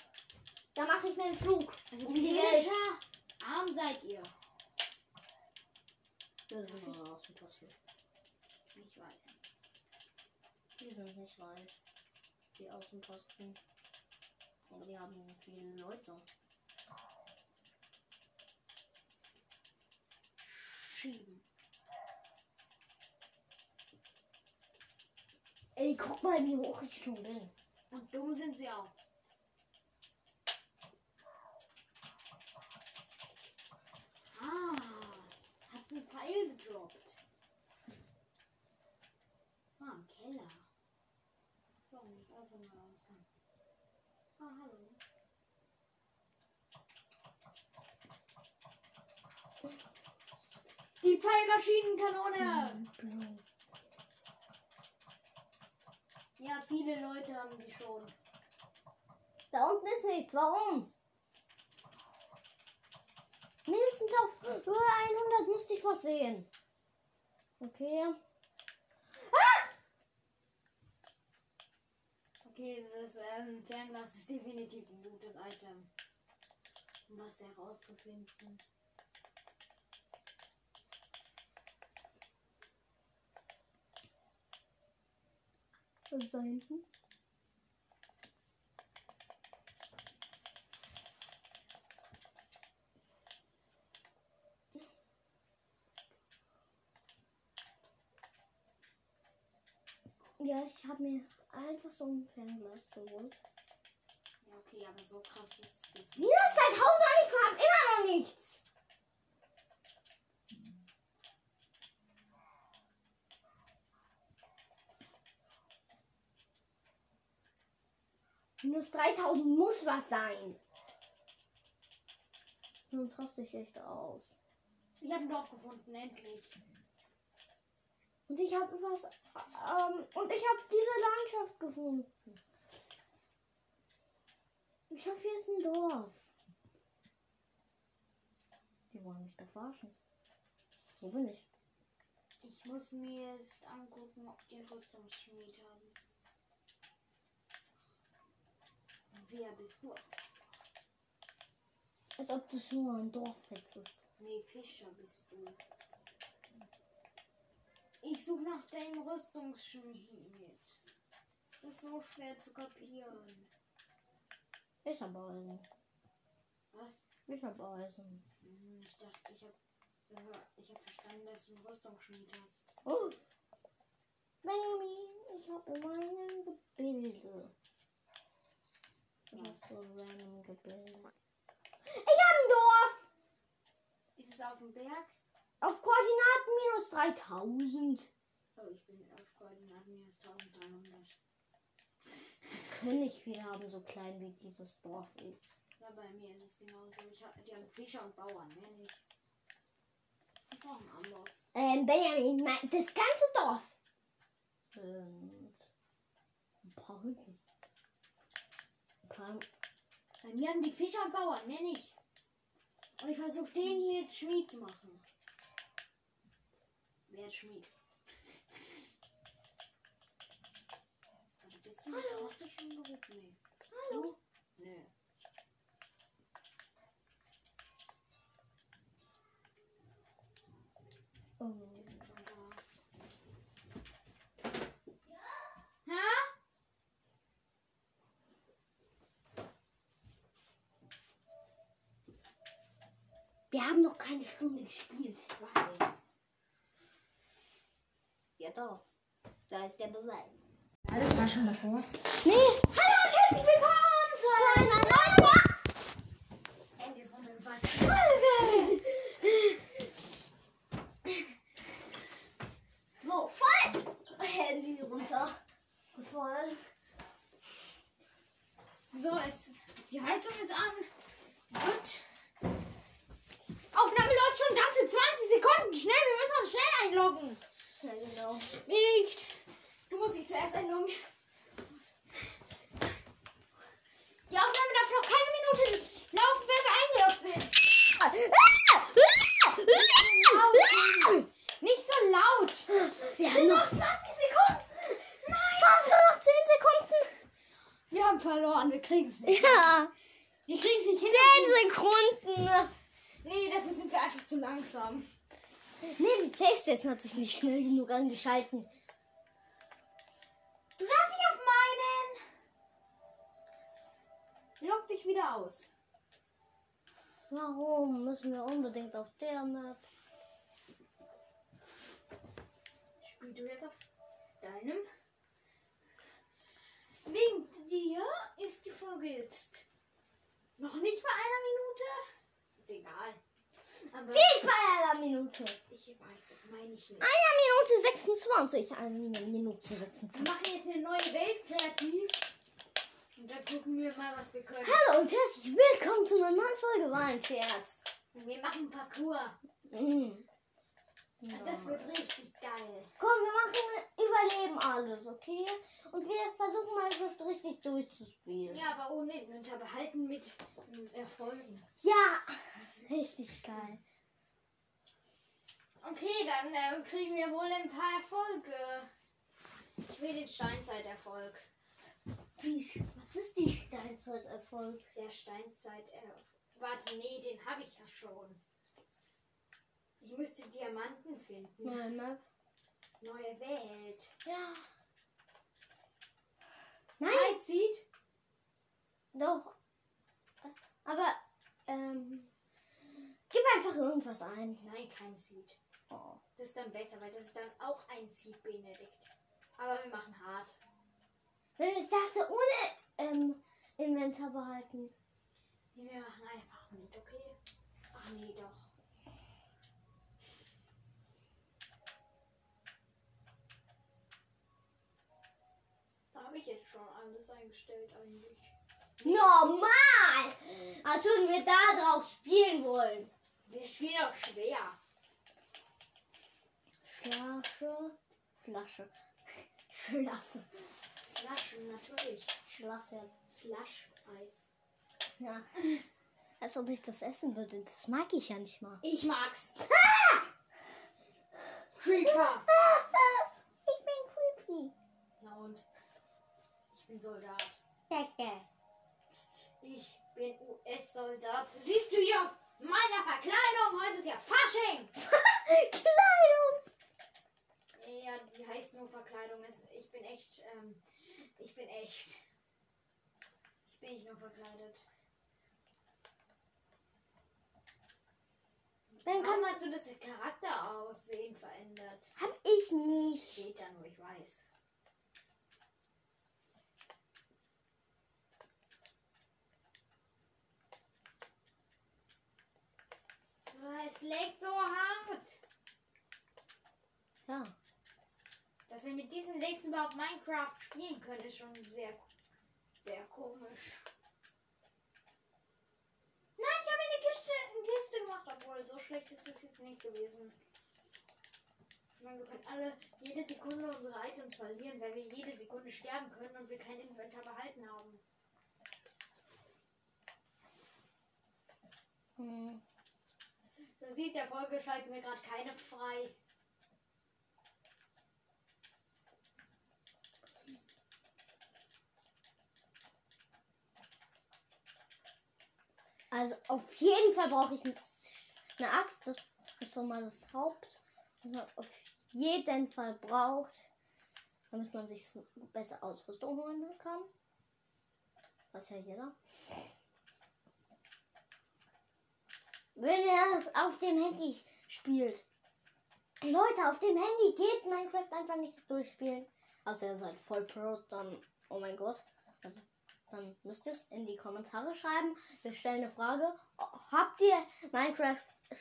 [SPEAKER 1] Da mache ich meinen Flug.
[SPEAKER 2] Also
[SPEAKER 1] um die Welt.
[SPEAKER 2] Arm seid ihr.
[SPEAKER 1] Das ist ein Außenposten.
[SPEAKER 2] Ich weiß.
[SPEAKER 1] Die sind nicht reich. Die Außenposten. Aber die haben viele Leute.
[SPEAKER 2] Schieben.
[SPEAKER 1] Ey, guck mal, wie hoch ich schon bin.
[SPEAKER 2] Und dumm sind sie auch. Ah, hat einen Pfeil gedroppt. Ah, im Keller. Warum nicht einfach mal raus kann. Ah, hallo. Die Pfeilmaschinenkanone! Ja, viele Leute haben die schon.
[SPEAKER 1] Da unten ist nichts. Warum? Mindestens auf Höhe 100 müsste ich was sehen. Okay.
[SPEAKER 2] Okay, das ähm, Fernglas ist definitiv ein gutes Item. Um was herauszufinden.
[SPEAKER 1] Was ist da hinten? Ja, ich habe mir einfach so ein Fernglas geholt.
[SPEAKER 2] Ja, okay, aber so krass ist es jetzt nicht.
[SPEAKER 1] Minus 2000 und ich habe immer noch nichts. Minus 3000 muss was sein. Sonst raste ich echt aus.
[SPEAKER 2] Ich habe ein Dorf gefunden, endlich.
[SPEAKER 1] Und ich habe was. Ähm, und ich habe diese Landschaft gefunden. Ich hoffe, hier ist ein Dorf. Die wollen mich doch verarschen. Wo bin ich?
[SPEAKER 2] Ich muss mir jetzt angucken, ob die Rüstungsschmied haben. Wer bist du?
[SPEAKER 1] Als ob das nur ein Dorf hättest.
[SPEAKER 2] Nee, Fischer bist du. Ich suche nach deinem Rüstungsschmied. Ist das so schwer zu kapieren?
[SPEAKER 1] Ich habe Eisen.
[SPEAKER 2] Was?
[SPEAKER 1] Ich habe Eisen.
[SPEAKER 2] Hm, Ich dachte, ich habe ich hab verstanden, dass du einen Rüstungsschmied hast.
[SPEAKER 1] Oh. Benjamin, ich habe meinen Gebilde. Das ist so random Gebilde. Ich habe ein Dorf!
[SPEAKER 2] Ist es auf dem Berg?
[SPEAKER 1] Auf Koordinaten minus 3000.
[SPEAKER 2] Oh, ich bin auf Koordinaten minus 1300.
[SPEAKER 1] Können nicht viel haben, so klein wie dieses Dorf ist.
[SPEAKER 2] Ja, bei mir ist es genauso. Ich hab, die haben Fischer und Bauern, mehr nicht. Ich brauche einen Amboss.
[SPEAKER 1] Ähm, Benjamin, mein, das ganze Dorf sind ein paar Hütten.
[SPEAKER 2] Bei mir haben die Fischer und Bauern, mehr nicht. Und ich versuche den hier jetzt Schmied zu machen. Wer ist Schmied? Warte, bist du?
[SPEAKER 1] Hallo.
[SPEAKER 2] Hast du schon gerufen? Nee.
[SPEAKER 1] Hallo.
[SPEAKER 2] Du? Nö.
[SPEAKER 1] oh.
[SPEAKER 2] Die sind schon da. Hä?
[SPEAKER 1] Wir haben noch keine Stunde gespielt.
[SPEAKER 2] Ich weiß.
[SPEAKER 1] Ja, doch. Da ist der Beweis.
[SPEAKER 2] Alles war schon davor.
[SPEAKER 1] Nee, hallo und herzlich willkommen zu einer neuen Folge.
[SPEAKER 2] Handy ist runtergefallen.
[SPEAKER 1] So, voll. Handy runter. Voll.
[SPEAKER 2] So, es, die Heizung ist an. Gut. Schon ganze 20 Sekunden. Schnell, wir müssen uns schnell einloggen.
[SPEAKER 1] Ja, genau.
[SPEAKER 2] Mir nicht. Du musst dich zuerst einloggen. Die Aufnahme darf noch keine Minute laufen, wenn wir eingeloggt sind. Laut. Nicht so laut.
[SPEAKER 1] Wir haben noch
[SPEAKER 2] 20 Sekunden.
[SPEAKER 1] fast nur noch 10 Sekunden.
[SPEAKER 2] kriegen es nicht.
[SPEAKER 1] Ja,
[SPEAKER 2] Wir kriegen es nicht hin.
[SPEAKER 1] 10 Sekunden.
[SPEAKER 2] Nee, dafür sind wir einfach zu langsam.
[SPEAKER 1] Nee, die Playstation hat sich nicht schnell genug angeschalten.
[SPEAKER 2] Du darfst nicht auf meinen. Log dich wieder aus.
[SPEAKER 1] Warum müssen wir unbedingt auf der Map?
[SPEAKER 2] Spiel du jetzt auf deinem. Wegen dir ist die Folge jetzt noch nicht bei einer Minute. Ist egal. Aber
[SPEAKER 1] Die ist bei einer Minute.
[SPEAKER 2] ich weiß, das meine ich nicht.
[SPEAKER 1] Eine Minute 26. Eine Minute
[SPEAKER 2] Wir
[SPEAKER 1] 26.
[SPEAKER 2] machen jetzt eine neue Welt kreativ. Und dann gucken wir mal, was wir können.
[SPEAKER 1] Hallo und herzlich willkommen zu einer neuen Folge Wahnscherz.
[SPEAKER 2] Wir machen Parcours.
[SPEAKER 1] Mhm.
[SPEAKER 2] Das wird richtig geil.
[SPEAKER 1] Komm, wir machen Überleben alles, okay? Und wir versuchen Minecraft richtig durchzuspielen.
[SPEAKER 2] Ja, aber ohne Inventar behalten mit Erfolgen.
[SPEAKER 1] Ja, richtig geil.
[SPEAKER 2] Okay, dann äh, kriegen wir wohl ein paar Erfolge. Ich will den Steinzeiterfolg.
[SPEAKER 1] Wie, was ist die Steinzeiterfolg?
[SPEAKER 2] Der Steinzeiterfolg. Warte, nee, den habe ich ja schon. Ich müsste Diamanten finden.
[SPEAKER 1] Neue Map.
[SPEAKER 2] Neue Welt.
[SPEAKER 1] Ja. Nein,
[SPEAKER 2] Halt sieht.
[SPEAKER 1] doch. Aber, ähm, gib einfach irgendwas ein.
[SPEAKER 2] Nein, kein Seed.
[SPEAKER 1] Oh.
[SPEAKER 2] Das ist dann besser, weil das ist dann auch ein Seed, Benedikt. Aber wir machen hart.
[SPEAKER 1] Wenn ich dachte, ohne ähm, Inventar behalten.
[SPEAKER 2] Nee, wir machen einfach mit, okay? Ach nee, doch. Da habe ich jetzt schon alles eingestellt eigentlich.
[SPEAKER 1] Normal! Als würden wir da drauf spielen wollen.
[SPEAKER 2] Wir spielen auch schwer.
[SPEAKER 1] Flasche. Flasche. Schlasse.
[SPEAKER 2] Slushen, natürlich.
[SPEAKER 1] Schlasse.
[SPEAKER 2] Slush Eis.
[SPEAKER 1] Ja. Als ob ich das essen würde. Das mag ich ja nicht mal.
[SPEAKER 2] Ich mag's. Creeper.
[SPEAKER 1] Ich bin creepy.
[SPEAKER 2] Na und? Ich bin Soldat. Ich bin US-Soldat. Siehst du hier auf meiner Verkleidung? Heute ist ja Fasching.
[SPEAKER 1] Kleidung.
[SPEAKER 2] Ja, die heißt nur Verkleidung. Ich bin echt, ähm, ich bin echt. Ich bin nicht nur verkleidet.
[SPEAKER 1] Dann
[SPEAKER 2] Warum hast du das Charakteraussehen verändert?
[SPEAKER 1] Hab ich nicht.
[SPEAKER 2] Steht da nur, ich weiß. Ah, Es legt so hart.
[SPEAKER 1] Ja.
[SPEAKER 2] Dass wir mit diesen Legs überhaupt Minecraft spielen können, ist schon sehr, sehr komisch. Nein, ich habe eine Kiste, eine Kiste gemacht, obwohl so schlecht ist es jetzt nicht gewesen. Ich meine, wir können alle jede Sekunde unsere Items verlieren, weil wir jede Sekunde sterben können und wir kein Inventar behalten haben.
[SPEAKER 1] Hm.
[SPEAKER 2] Du siehst, der Folge schalten wir gerade keine frei.
[SPEAKER 1] Also auf jeden Fall brauche ich eine Axt. Das ist so mal das Haupt, was man auf jeden Fall braucht, damit man sich besser Ausrüstung holen kann. Was ja jeder. Wenn ihr es auf dem Handy spielt. Leute, auf dem Handy geht Minecraft einfach nicht durchspielen. Also ihr seid voll Pro, dann, oh mein Gott. Also, dann müsst ihr es in die Kommentare schreiben. Wir stellen eine Frage. Habt ihr Minecraft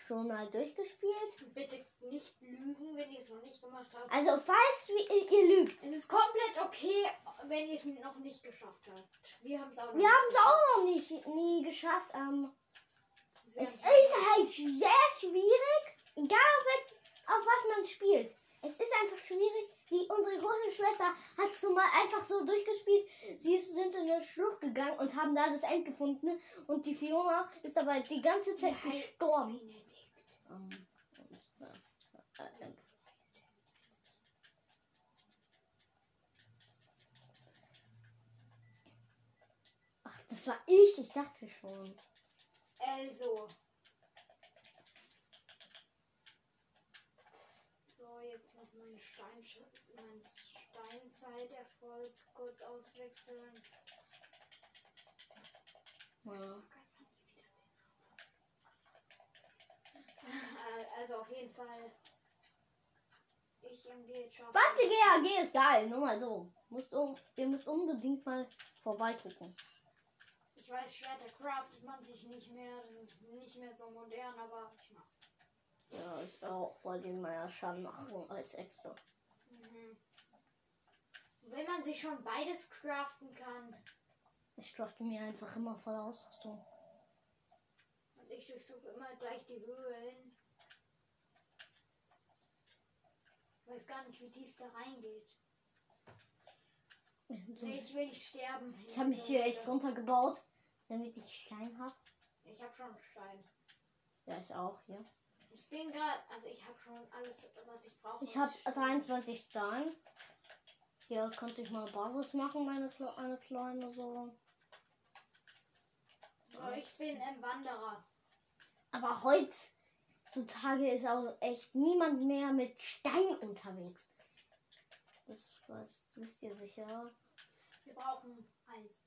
[SPEAKER 1] schon mal durchgespielt?
[SPEAKER 2] Bitte nicht lügen, wenn ihr es noch nicht gemacht habt.
[SPEAKER 1] Also, falls ihr, lügt.
[SPEAKER 2] Es ist komplett okay, wenn ihr es noch nicht geschafft habt. Wir haben es auch noch
[SPEAKER 1] Wir
[SPEAKER 2] nicht
[SPEAKER 1] haben es auch
[SPEAKER 2] geschafft.
[SPEAKER 1] noch nicht nie geschafft. Ähm, es ist halt sehr schwierig, egal auf, welch, auf was man spielt. Es ist einfach schwierig. Die, unsere große Schwester hat es so mal einfach so durchgespielt. Sie ist, sind in eine Schlucht gegangen und haben da das End gefunden. Und die Fiona ist dabei die ganze Zeit
[SPEAKER 2] Nein.
[SPEAKER 1] gestorben. Ach, Das war ich, ich dachte schon.
[SPEAKER 2] Also. So, jetzt noch meinen Stein, mein Steinzeiterfolg kurz auswechseln.
[SPEAKER 1] Ja.
[SPEAKER 2] Also auf jeden Fall. Ich MG jetzt schaffen.
[SPEAKER 1] Was, die GAG ist geil, nur mal so. Musst um, ihr müsst unbedingt mal vorbeigucken.
[SPEAKER 2] Ich weiß, Schwerter craftet man sich nicht mehr. Das ist nicht mehr so modern, aber ich mag's.
[SPEAKER 1] Ja, ich auch, wollte den mal ja schon machen als extra.
[SPEAKER 2] Mhm. Wenn man sich schon beides craften kann
[SPEAKER 1] Ich crafte mir einfach immer voll Ausrüstung.
[SPEAKER 2] und ich durchsuche immer gleich die Höhlen. Ich weiß gar nicht, wie tief da reingeht. Nee, ich will nicht sterben.
[SPEAKER 1] ich habe mich hier echt runtergebaut, damit ich Stein habe.
[SPEAKER 2] Ich habe schon Stein.
[SPEAKER 1] Ja, ich auch hier.
[SPEAKER 2] Ich bin gerade, also ich habe schon alles, was ich brauche.
[SPEAKER 1] Ich habe 23 Stein. Hier konnte ich mal Basis machen, meine eine kleine so.
[SPEAKER 2] So, ich bin ein Wanderer.
[SPEAKER 1] Aber heutzutage ist auch echt niemand mehr mit Stein unterwegs. Das weiß, wisst ihr sicher.
[SPEAKER 2] Wir brauchen Eis.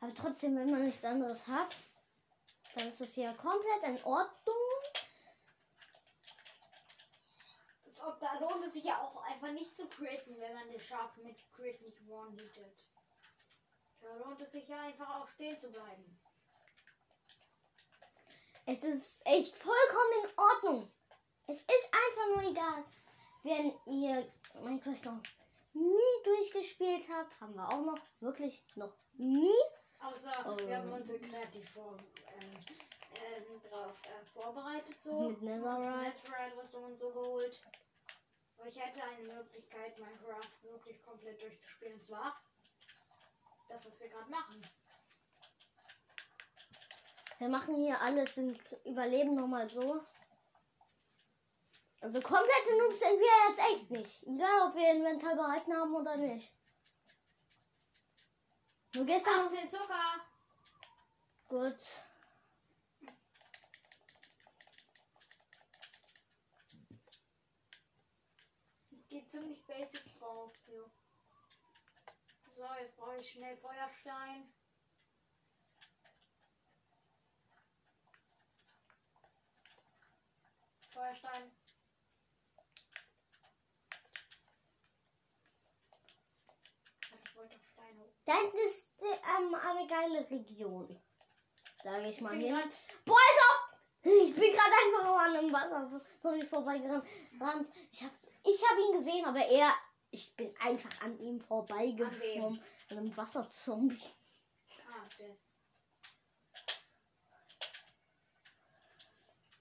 [SPEAKER 1] Aber trotzdem, wenn man nichts anderes hat, dann ist es ja komplett in Ordnung.
[SPEAKER 2] Ob da lohnt es sich ja auch einfach nicht zu critten, wenn man das Schaf mit Crit nicht one-heatet. Da lohnt es sich ja einfach auch stehen zu bleiben.
[SPEAKER 1] Es ist echt vollkommen in Ordnung. Es ist einfach nur egal. Wenn ihr Minecraft noch nie durchgespielt habt, haben wir auch noch wirklich noch nie.
[SPEAKER 2] Außer
[SPEAKER 1] Oh.
[SPEAKER 2] wir haben unsere Kreativform ähm, ähm, drauf äh, vorbereitet so.
[SPEAKER 1] Mit Netherite.
[SPEAKER 2] Netherite Rüstung und so geholt. Aber ich hätte eine Möglichkeit, Minecraft wirklich komplett durchzuspielen. Und zwar das, was wir gerade machen.
[SPEAKER 1] Wir machen hier alles im Überleben nochmal so. Also komplette Noobs sind wir jetzt echt nicht. Egal, ob wir Inventar behalten haben oder nicht. Nur gestern.
[SPEAKER 2] 18 Zucker!
[SPEAKER 1] Gut.
[SPEAKER 2] Ich gehe ziemlich basic drauf. Jo. So, jetzt brauche ich schnell Feuerstein. Feuerstein. Ach, Ich wollte doch Steine.
[SPEAKER 1] Da hinten ist ähm, eine geile Region. Sage ich
[SPEAKER 2] Ich
[SPEAKER 1] mal hin.
[SPEAKER 2] grad,
[SPEAKER 1] Boah, auch. Ich bin gerade einfach an einem Wasser so wie vorbeigerannt. Ich habe ich hab ihn gesehen, aber er. Ich bin einfach an ihm vorbeigeschwommen. An einem Wasserzombie.
[SPEAKER 2] ah, das.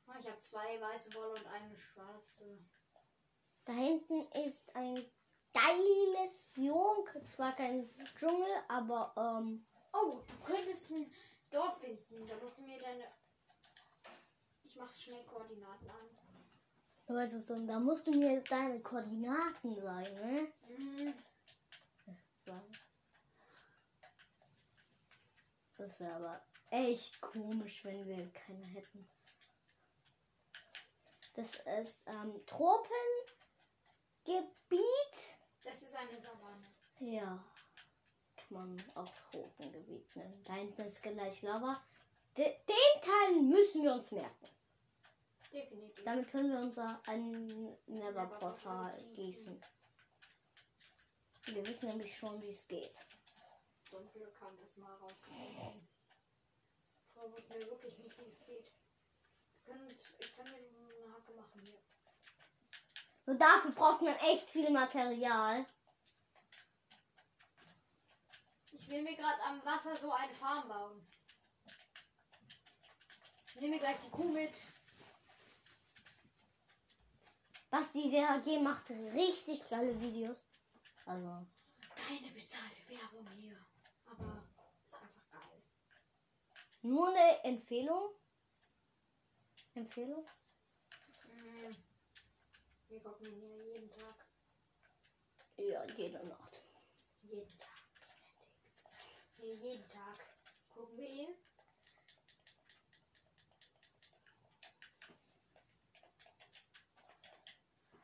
[SPEAKER 2] Ah, ich habe zwei weiße Wolle und eine schwarze.
[SPEAKER 1] Da hinten ist ein geiles Biom. Zwar kein Dschungel, aber ähm,
[SPEAKER 2] Oh, du könntest ein Dorf finden. Da musst du mir deine. Ich mache schnell Koordinaten an.
[SPEAKER 1] du weißt es da musst du mir deine Koordinaten sagen, ne?
[SPEAKER 2] Mhm.
[SPEAKER 1] Sagen. Das wäre aber echt komisch, wenn wir keine hätten. Das ist ähm, Tropengebiet.
[SPEAKER 2] Das ist eine Savanne.
[SPEAKER 1] Ja. Kann man auch Tropengebiet nennen. Da hinten ist gleich Lava. De den Teil müssen wir uns merken.
[SPEAKER 2] Definitiv.
[SPEAKER 1] Damit können wir unser ein Never-Portal gießen. Wir wissen nämlich schon, wie es geht.
[SPEAKER 2] Zum Glück haben wir es mal rausgefunden. Vorher wussten wir wirklich nicht, wie es geht. Können uns, ich kann mir eine Hacke machen hier.
[SPEAKER 1] Nur dafür braucht man echt viel Material.
[SPEAKER 2] Ich will mir gerade am Wasser so eine Farm bauen. Ich nehme mir gleich die Kuh mit.
[SPEAKER 1] Basti DHG macht richtig geile Videos. Also,
[SPEAKER 2] Keine bezahlte Werbung hier. Aber ist einfach geil.
[SPEAKER 1] nur eine Empfehlung. Empfehlung?
[SPEAKER 2] Wir gucken ihn hier jeden Tag.
[SPEAKER 1] Ja, jede Nacht.
[SPEAKER 2] Jeden Tag. hier jeden Tag. Gucken wir ihn.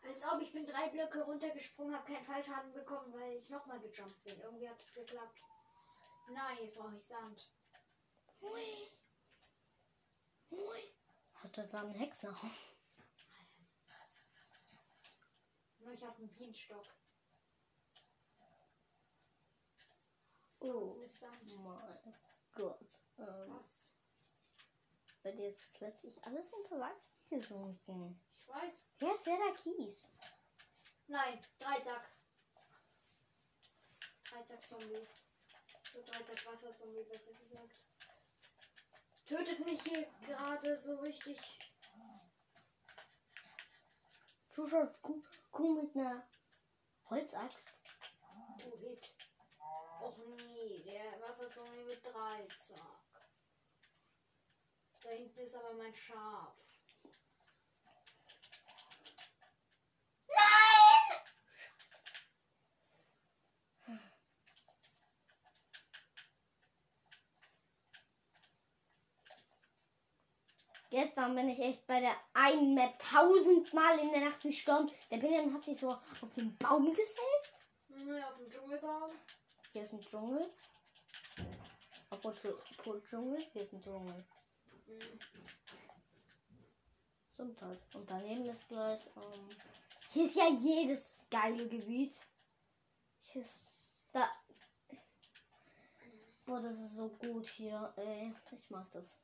[SPEAKER 2] Als ob ich bin drei Blöcke runtergesprungen, habe keinen Fallschaden bekommen, weil ich nochmal gejumpt bin. Irgendwie hat es geklappt. Nein, jetzt brauche ich Sand. Hui. Hui.
[SPEAKER 1] Hast du etwa einen Hexer?
[SPEAKER 2] Nur ich habe einen Bienenstock.
[SPEAKER 1] Oh mein Gott. Ähm,
[SPEAKER 2] Was?
[SPEAKER 1] bei dir ist plötzlich alles unter Wasser gesunken.
[SPEAKER 2] Ich weiß.
[SPEAKER 1] Wer ist wer da Kies?
[SPEAKER 2] Nein, Dreizack. Dreizack-Zombie. So Dreizack-Wasser-Zombie, besser gesagt. Tötet mich hier gerade so richtig.
[SPEAKER 1] Zuschaut, Kuh, Kuh mit einer Holzaxt.
[SPEAKER 2] Du Hit. Och nee, der Wasserzombie mit Dreizack. Da hinten ist aber mein Schaf.
[SPEAKER 1] Gestern bin ich echt bei der einen Map tausendmal in der Nacht gestorben. Der Benjamin hat sich so auf den Baum gesaved.
[SPEAKER 2] Hm, auf dem Dschungelbaum.
[SPEAKER 1] Hier ist ein Dschungel. Obwohl, obwohl Dschungel, hier ist ein Dschungel.
[SPEAKER 2] Hm.
[SPEAKER 1] Gesundheit. Und daneben ist gleich. Ähm, hier ist ja jedes geile Gebiet. Hier ist. Da. Boah, das ist so gut hier, ey. Ich mag das.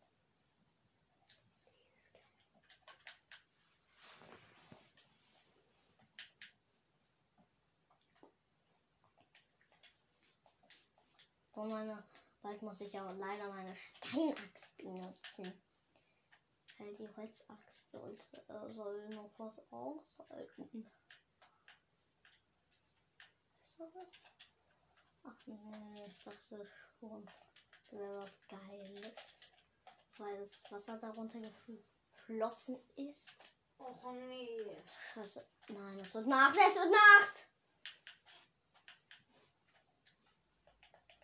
[SPEAKER 1] Boah, meine. Bald muss ich aber leider meine Steinaxt benutzen. Weil die Holzaxt sollte, äh, soll noch was aushalten. Ist da was? Ach nee, ich dachte schon, das wäre was Geiles. Weil das Wasser darunter geflossen ist.
[SPEAKER 2] Och nee.
[SPEAKER 1] Scheiße. Nein, es wird Nacht, es wird Nacht!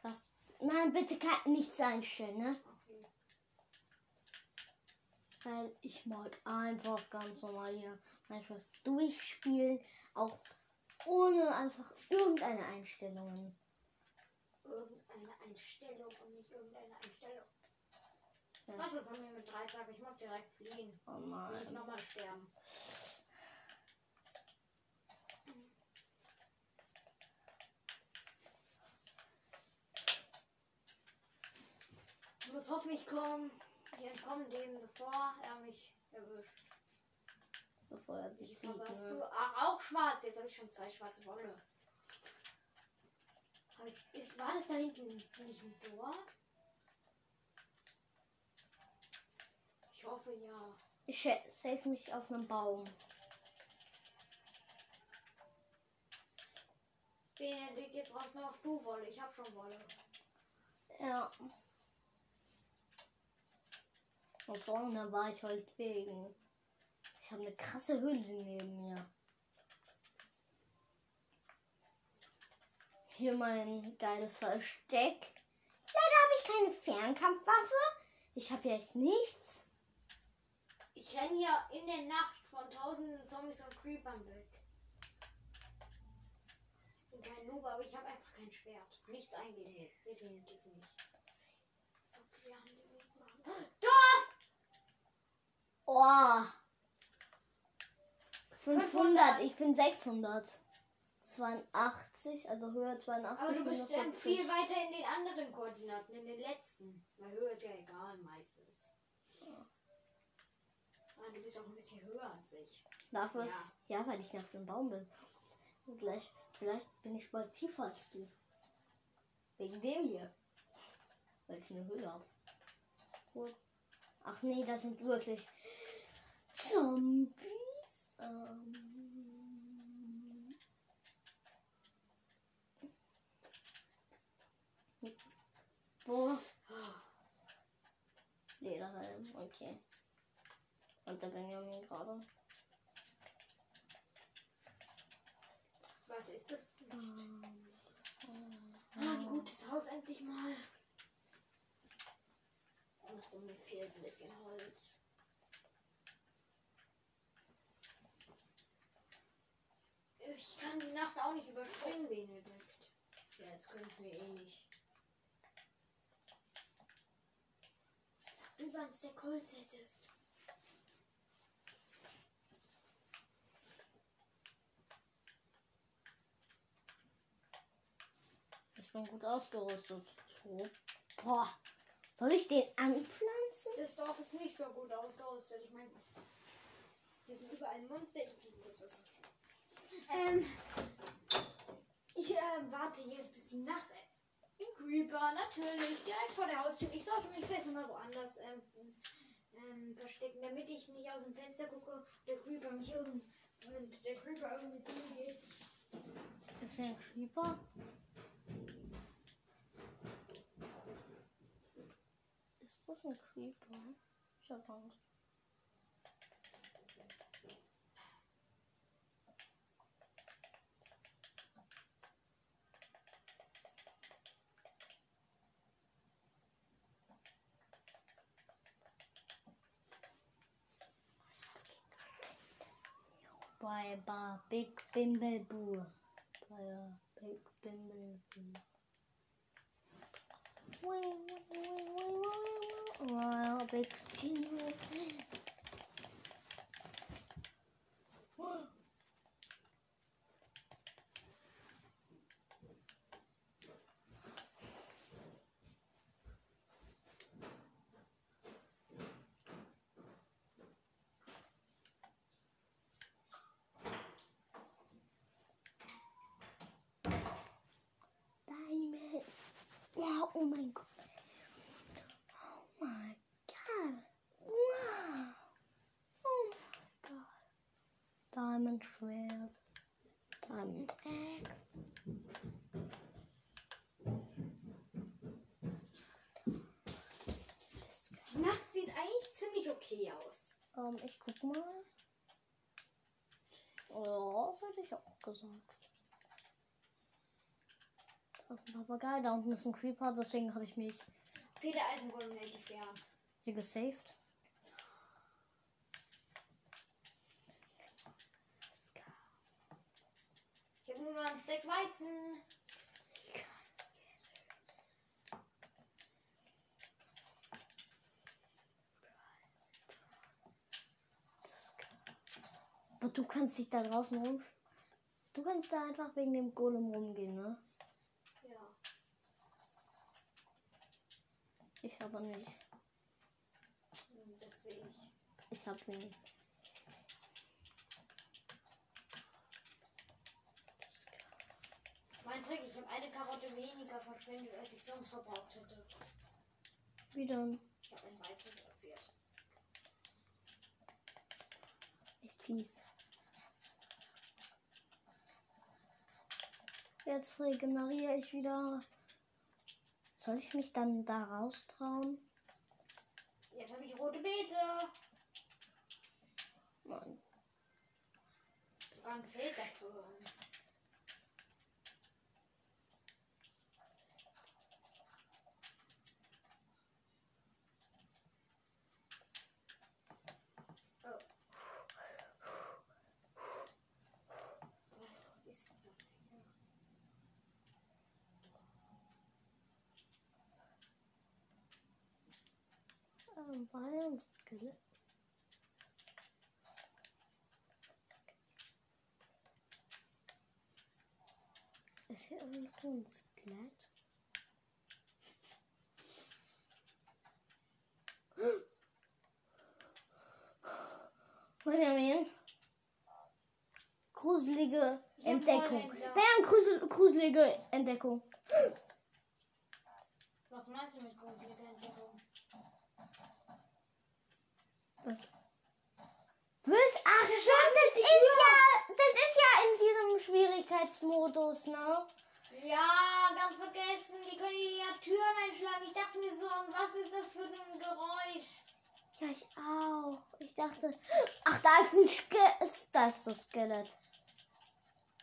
[SPEAKER 1] Was? Nein, bitte nichts einstellen, ne? Weil ich mag einfach ganz normal hier Minecraft durchspielen, auch ohne einfach irgendeine Einstellungen.
[SPEAKER 2] Irgendeine Einstellung und nicht irgendeine Einstellung.
[SPEAKER 1] Ja.
[SPEAKER 2] Was ist von mir mit Dreizack? Ich muss direkt fliehen.
[SPEAKER 1] Oh
[SPEAKER 2] Will ich
[SPEAKER 1] nein.
[SPEAKER 2] nochmal sterben. Ich muss hoffen, ich komme. Ich entkomme dem, bevor er mich erwischt.
[SPEAKER 1] Bevor er dich
[SPEAKER 2] Ich
[SPEAKER 1] sieht. Ne?
[SPEAKER 2] Ach, auch schwarz. Jetzt habe ich schon zwei schwarze Wolle. Ist, war das da hinten nicht ein Dorf? Ich hoffe ja.
[SPEAKER 1] Ich save mich auf einem Baum.
[SPEAKER 2] Benedikt, jetzt brauchst du nur auf du Wolle. Ich habe schon Wolle.
[SPEAKER 1] Ja. Was soll denn, da war ich heute wegen. Ich habe eine krasse Höhle neben mir. Hier mein geiles Versteck. Leider habe ich keine Fernkampfwaffe. Ich habe jetzt nichts.
[SPEAKER 2] Ich renne hier in der Nacht von tausenden Zombies und Creepern weg. Ich bin kein Noob, aber ich habe einfach kein Schwert. Nichts eingebildet. Definitiv nicht. Dorf!
[SPEAKER 1] Oh. 500.
[SPEAKER 2] 500.
[SPEAKER 1] Ich bin 600. 82, also Höhe 82.
[SPEAKER 2] Aber du bist dann
[SPEAKER 1] 70.
[SPEAKER 2] viel weiter in den anderen Koordinaten, in den letzten. Weil Höhe ist ja egal meistens. Ah, du bist auch ein bisschen höher als ich.
[SPEAKER 1] Dafür ist, ja, weil ich auf dem Baum bin. Und gleich, vielleicht bin ich bald tiefer als du. Wegen dem hier. Weil ich eine Höhe habe. Cool. Ach nee, das sind wirklich Zombies. Ähm. Wo? Lederhelm, okay. Und der Benjamin gerade.
[SPEAKER 2] Warte, ist das nicht?
[SPEAKER 1] Ähm,
[SPEAKER 2] Ah, ein gutes Haus endlich mal. Und mir fehlt ein bisschen Holz. Ich kann die Nacht auch nicht überspringen, Benedikt. Ja, jetzt könnten wir eh nicht. Sag es der Holz hättest.
[SPEAKER 1] Ich bin gut ausgerüstet. So. Boah. Soll ich den anpflanzen?
[SPEAKER 2] Das Dorf ist nicht so gut ausgerüstet. Ich meine, hier sind überall Monster. Ich kurz was. Ähm, ich äh, warte jetzt bis die Nacht. Im Creeper, natürlich, direkt vor der Haustür. Ich sollte mich besser mal woanders ähm, ähm, verstecken, damit ich nicht aus dem Fenster gucke und der Creeper mich irgendwie, und der Creeper irgendwie zugeht.
[SPEAKER 1] Ist der ein Creeper? Ist das ein Creeper? Ich hab Angst. Bei Bar Big Bimbleboo. Bei a Big Bimbleboo. Wow, big Diamond Schwert. Diamond Axe.
[SPEAKER 2] Die Nacht sieht eigentlich ziemlich okay aus.
[SPEAKER 1] Ähm, ich guck mal. Ja, hätte ich auch gesagt. Da ist ein Papagei, da unten ist ein Creeper, deswegen habe ich mich
[SPEAKER 2] Okay, der Eisengolem hält dich fern.
[SPEAKER 1] hier gesaved.
[SPEAKER 2] Ich habe nur noch ein Stack Weizen.
[SPEAKER 1] Aber du kannst dich da draußen rum. Du kannst da einfach wegen dem Golem rumgehen, ne?
[SPEAKER 2] Ja.
[SPEAKER 1] Ich aber nicht.
[SPEAKER 2] Hm, Das sehe ich.
[SPEAKER 1] Ich hab ihn.
[SPEAKER 2] Mein Trick, ich habe eine Karotte weniger verschwendet, als ich sonst verbraucht hätte.
[SPEAKER 1] Wie dann?
[SPEAKER 2] Ich habe ein Weizen platziert.
[SPEAKER 1] Echt fies. Jetzt regeneriere ich wieder. Soll ich mich dann da raustrauen?
[SPEAKER 2] Jetzt habe ich rote Beete.
[SPEAKER 1] Nein.
[SPEAKER 2] Sogar ein Feld dafür. Oh. Was ist das hier?
[SPEAKER 1] Ähm, bei uns Skelett. Ist hier irgendwo ein Skelett? Benjamin. Gruselige Entdeckung. Haben grusel gruselige Entdeckung.
[SPEAKER 2] Was meinst du mit gruseliger Entdeckung?
[SPEAKER 1] Was? Was? Ach schon, das ist ja, das ist ja in diesem Schwierigkeitsmodus, ne?
[SPEAKER 2] Ja, ganz vergessen. Die können ja Türen einschlagen. Ich dachte mir so, und was ist das für ein Geräusch?
[SPEAKER 1] Ja, ich auch. Ich dachte, ach, da ist ein Skelett. Ist das Skelett.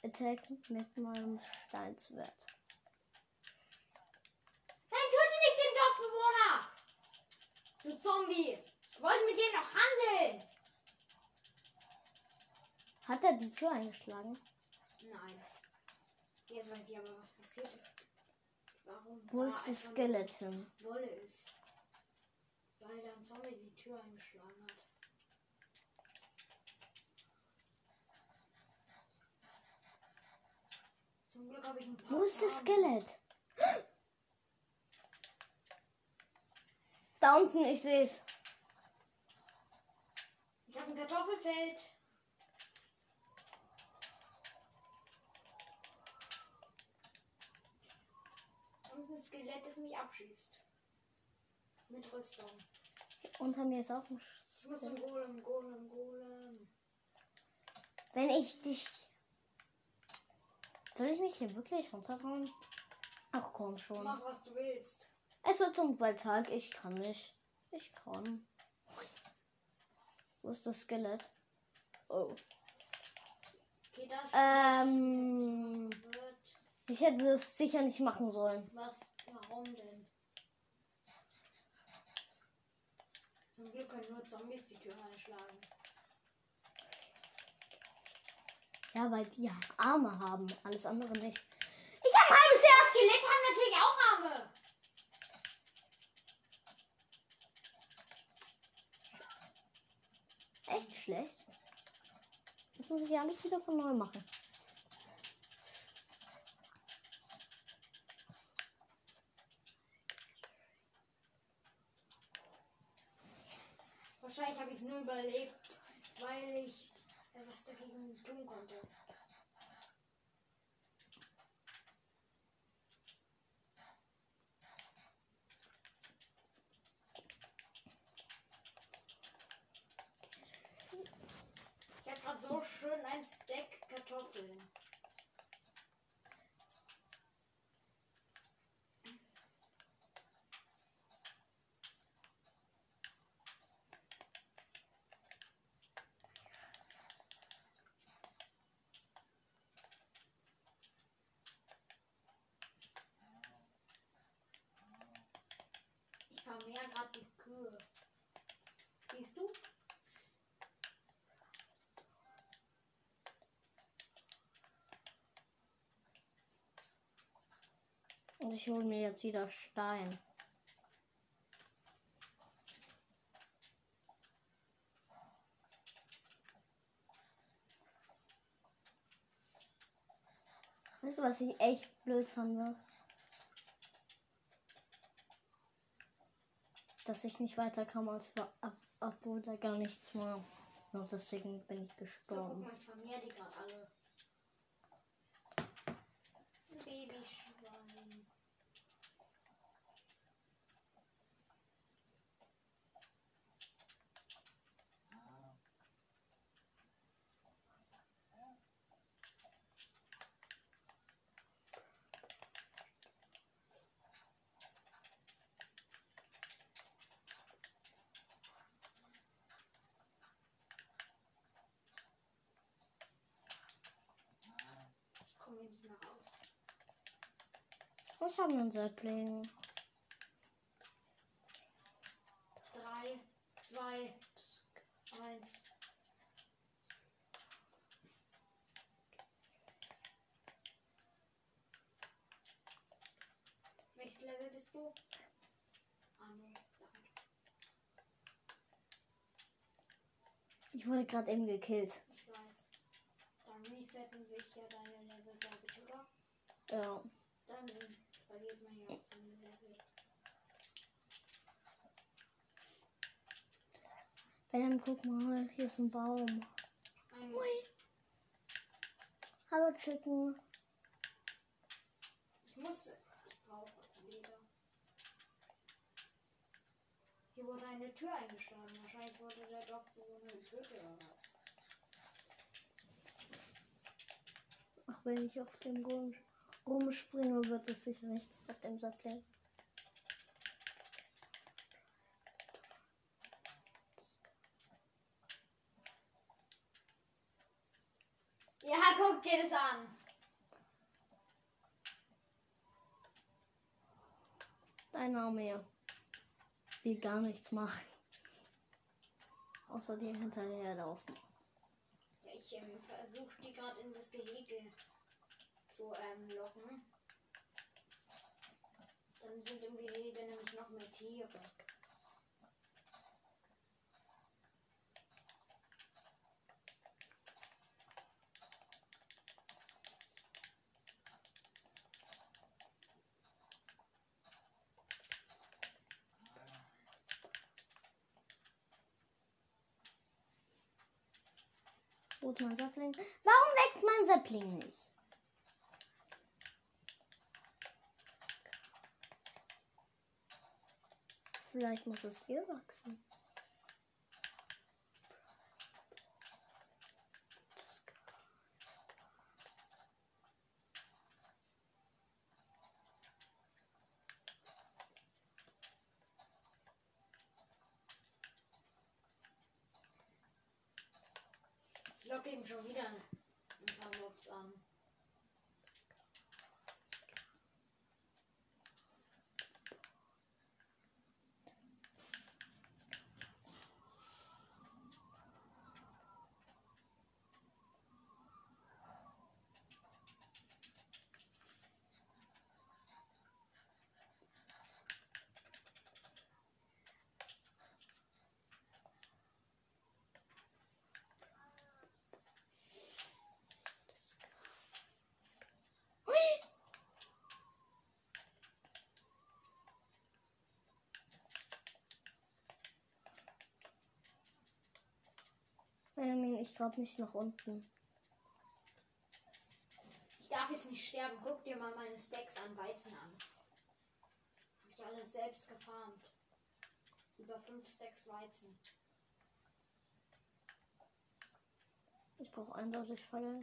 [SPEAKER 1] Attack mit meinem
[SPEAKER 2] Du Zombie! Ich wollte mit dir noch handeln!
[SPEAKER 1] Hat er die Tür eingeschlagen?
[SPEAKER 2] Nein. Jetzt weiß ich aber, was passiert ist. Warum?
[SPEAKER 1] Wo ist das Skeleton?
[SPEAKER 2] nur Wolle ist. Weil dann Zombie die Tür eingeschlagen hat. Zum Glück habe ich ein paar
[SPEAKER 1] Wo ist das. Skelett? Da unten, ich sehe es.
[SPEAKER 2] Das ist ein Kartoffelfeld. Und ein Skelett, das mich abschießt. Mit Rüstung.
[SPEAKER 1] Unter mir ist auch ein
[SPEAKER 2] Ich muss zum Golem, Golem, Golem.
[SPEAKER 1] Wenn ich dich. Soll ich mich hier wirklich runterhauen? Ach komm schon.
[SPEAKER 2] Mach, was du willst.
[SPEAKER 1] Es wird zum bald Tag. Ich kann nicht. Ich kann. Wo ist das Skelett? Oh. Ähm. Ich hätte das sicher nicht machen sollen.
[SPEAKER 2] Was? Warum denn? Zum Glück können nur Zombies die Tür einschlagen.
[SPEAKER 1] Ja, weil die Arme haben. Alles andere nicht. Ich habe ein halbes Herz.
[SPEAKER 2] Skelette haben natürlich auch Arme.
[SPEAKER 1] Echt schlecht. Jetzt muss ich alles wieder von neu machen.
[SPEAKER 2] Wahrscheinlich habe ich es nur überlebt, weil ich äh, was dagegen tun konnte. Ich habe gerade so schön ein Stack Kartoffeln. Ich vermehr gerade die Kühe. Siehst du?
[SPEAKER 1] Und ich hole mir jetzt wieder Stein. Weißt du, was ich echt blöd fand? Dass ich nicht weiterkam, als war, ab, obwohl da gar nichts war. Und deswegen bin ich
[SPEAKER 2] So, guck
[SPEAKER 1] gestorben.
[SPEAKER 2] mal, ich vermehr die gerade alle. Babyschwein. Ich mehr raus.
[SPEAKER 1] Ich habe einen Säugling.
[SPEAKER 2] Drei, zwei, eins. Welches Level bist du? Ah, nee.
[SPEAKER 1] Ich wurde gerade eben gekillt.
[SPEAKER 2] Ich weiß. Dann resetten sich ja deine Level?
[SPEAKER 1] Ja.
[SPEAKER 2] Dann verliert man ja auch seine Level.
[SPEAKER 1] Ben, guck mal, hier ist ein Baum.
[SPEAKER 2] Ein
[SPEAKER 1] Hallo Chicken.
[SPEAKER 2] Ich muss. Ich brauche Leder. Hier wurde eine Tür eingeschlagen. Wahrscheinlich wurde der Dorfbewohner getötet oder was.
[SPEAKER 1] Ach, wenn ich auf dem Grund rumspringe, wird es sicher nichts auf dem Sapling.
[SPEAKER 2] Ja, guck dir das an.
[SPEAKER 1] Dein Name hier. Spiel gar nichts machen. Außer dir hinterherlaufen.
[SPEAKER 2] Ja, ich ähm, versuche die gerade in das Gehege zu ähm, locken. Dann sind im Gehege nämlich noch mehr Tiere.
[SPEAKER 1] Sapling? Warum wächst mein Sapling nicht? Vielleicht muss es hier wachsen.
[SPEAKER 2] Ich locke eben schon wieder ein paar Mobs an.
[SPEAKER 1] Benjamin, ich glaube mich nach unten.
[SPEAKER 2] Ich darf jetzt nicht sterben. Guck dir mal meine Stacks an Weizen an. Hab ich alles selbst gefarmt. Über 5 Stacks Weizen.
[SPEAKER 1] Ich brauche eindeutig Feuer.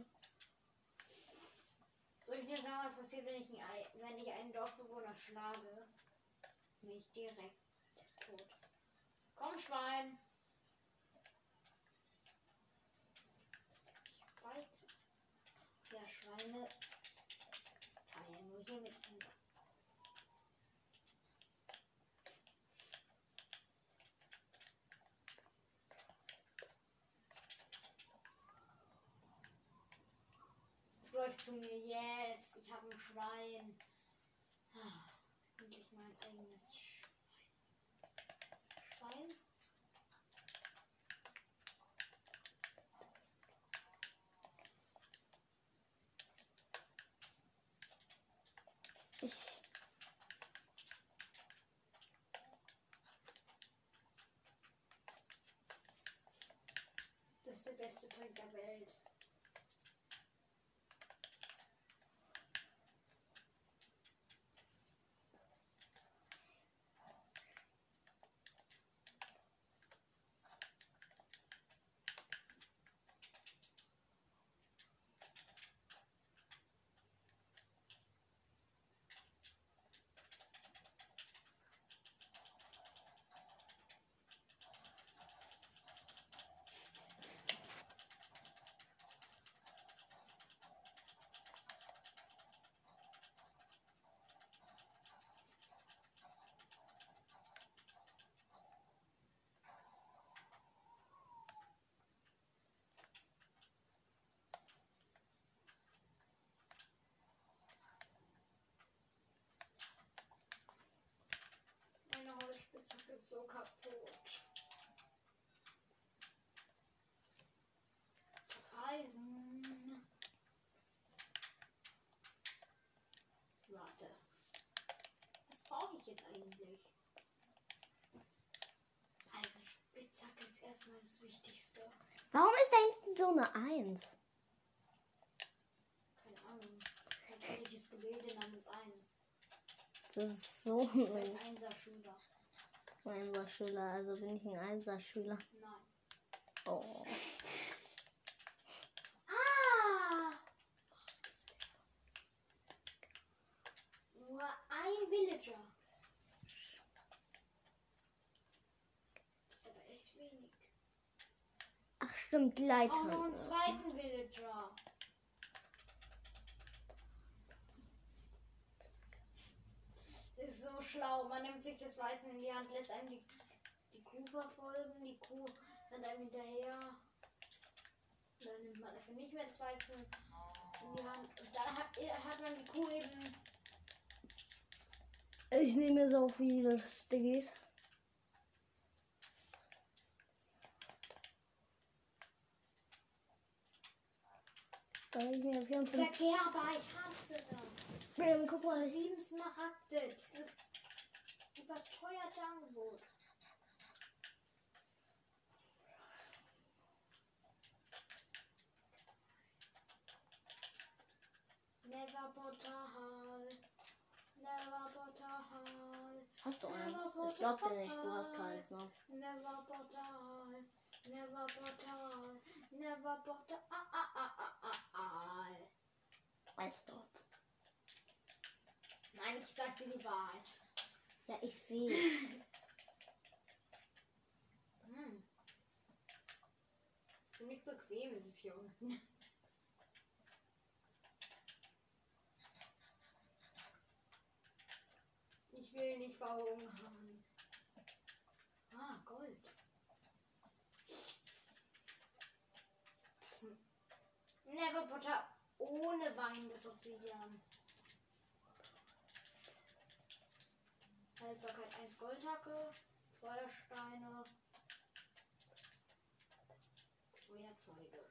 [SPEAKER 2] Soll ich dir sagen, was passiert, wenn ich, ein Ei, wenn ich einen Dorfbewohner schlage? Bin ich direkt tot. Komm, Schwein! Ich hab Weizen. Ja, Schweine kann nur hier mit Kinder. Es läuft zu mir, yes, ich habe ein Schwein. Ah, endlich mein eigenes Schwein. great. Holzspitzhacke ist so kaputt. Eisen. Warte. Was brauche ich jetzt eigentlich? Also Spitzhacke ist erstmal das Wichtigste.
[SPEAKER 1] Warum ist da hinten so eine Eins?
[SPEAKER 2] Keine Ahnung. Natürliches Gebilde namens 1.
[SPEAKER 1] Das ist so
[SPEAKER 2] Das heißt
[SPEAKER 1] ein
[SPEAKER 2] Einser-Schüler.
[SPEAKER 1] Einser-Schüler. Also bin ich ein Einser-Schüler.
[SPEAKER 2] Nein.
[SPEAKER 1] Oh.
[SPEAKER 2] Ah! Nur ein Villager. Das ist aber echt wenig.
[SPEAKER 1] Ach stimmt,
[SPEAKER 2] Auch noch
[SPEAKER 1] Leiter.
[SPEAKER 2] einen zweiten Villager. Ist so schlau. Man nimmt sich das Weizen in die Hand, lässt einem die, die Kuh verfolgen. Die Kuh rennt einem hinterher. Dann nimmt man dafür nicht mehr das Weizen in die Hand. Und dann hat, hat man die Kuh eben.
[SPEAKER 1] Ich nehme so viele Stiggies. Dann ich mir 54.
[SPEAKER 2] Verkehrbar, ich hasse das.
[SPEAKER 1] Bam, guck mal.
[SPEAKER 2] Sieben Smaragde. Dieses überteuerte Angebot. Never Portal. Never Portal.
[SPEAKER 1] Hast du eins? Ich glaub dir nicht, du hast keins, ne?
[SPEAKER 2] Never Portal. Never Portal. Never Portal. Ah, ah, ah, ah, ah, ah.
[SPEAKER 1] Weißt du.
[SPEAKER 2] Nein, ich sag dir die Wahrheit.
[SPEAKER 1] Ja, ich sehe.
[SPEAKER 2] Hm. Ziemlich bequem ist es hier unten. Ich will nicht verhungern. Ah, Gold. Ist ein Never Potter ohne Wein des Obsidian. Haltbarkeit 1 Goldhacke, Feuersteine, Feuerzeuge.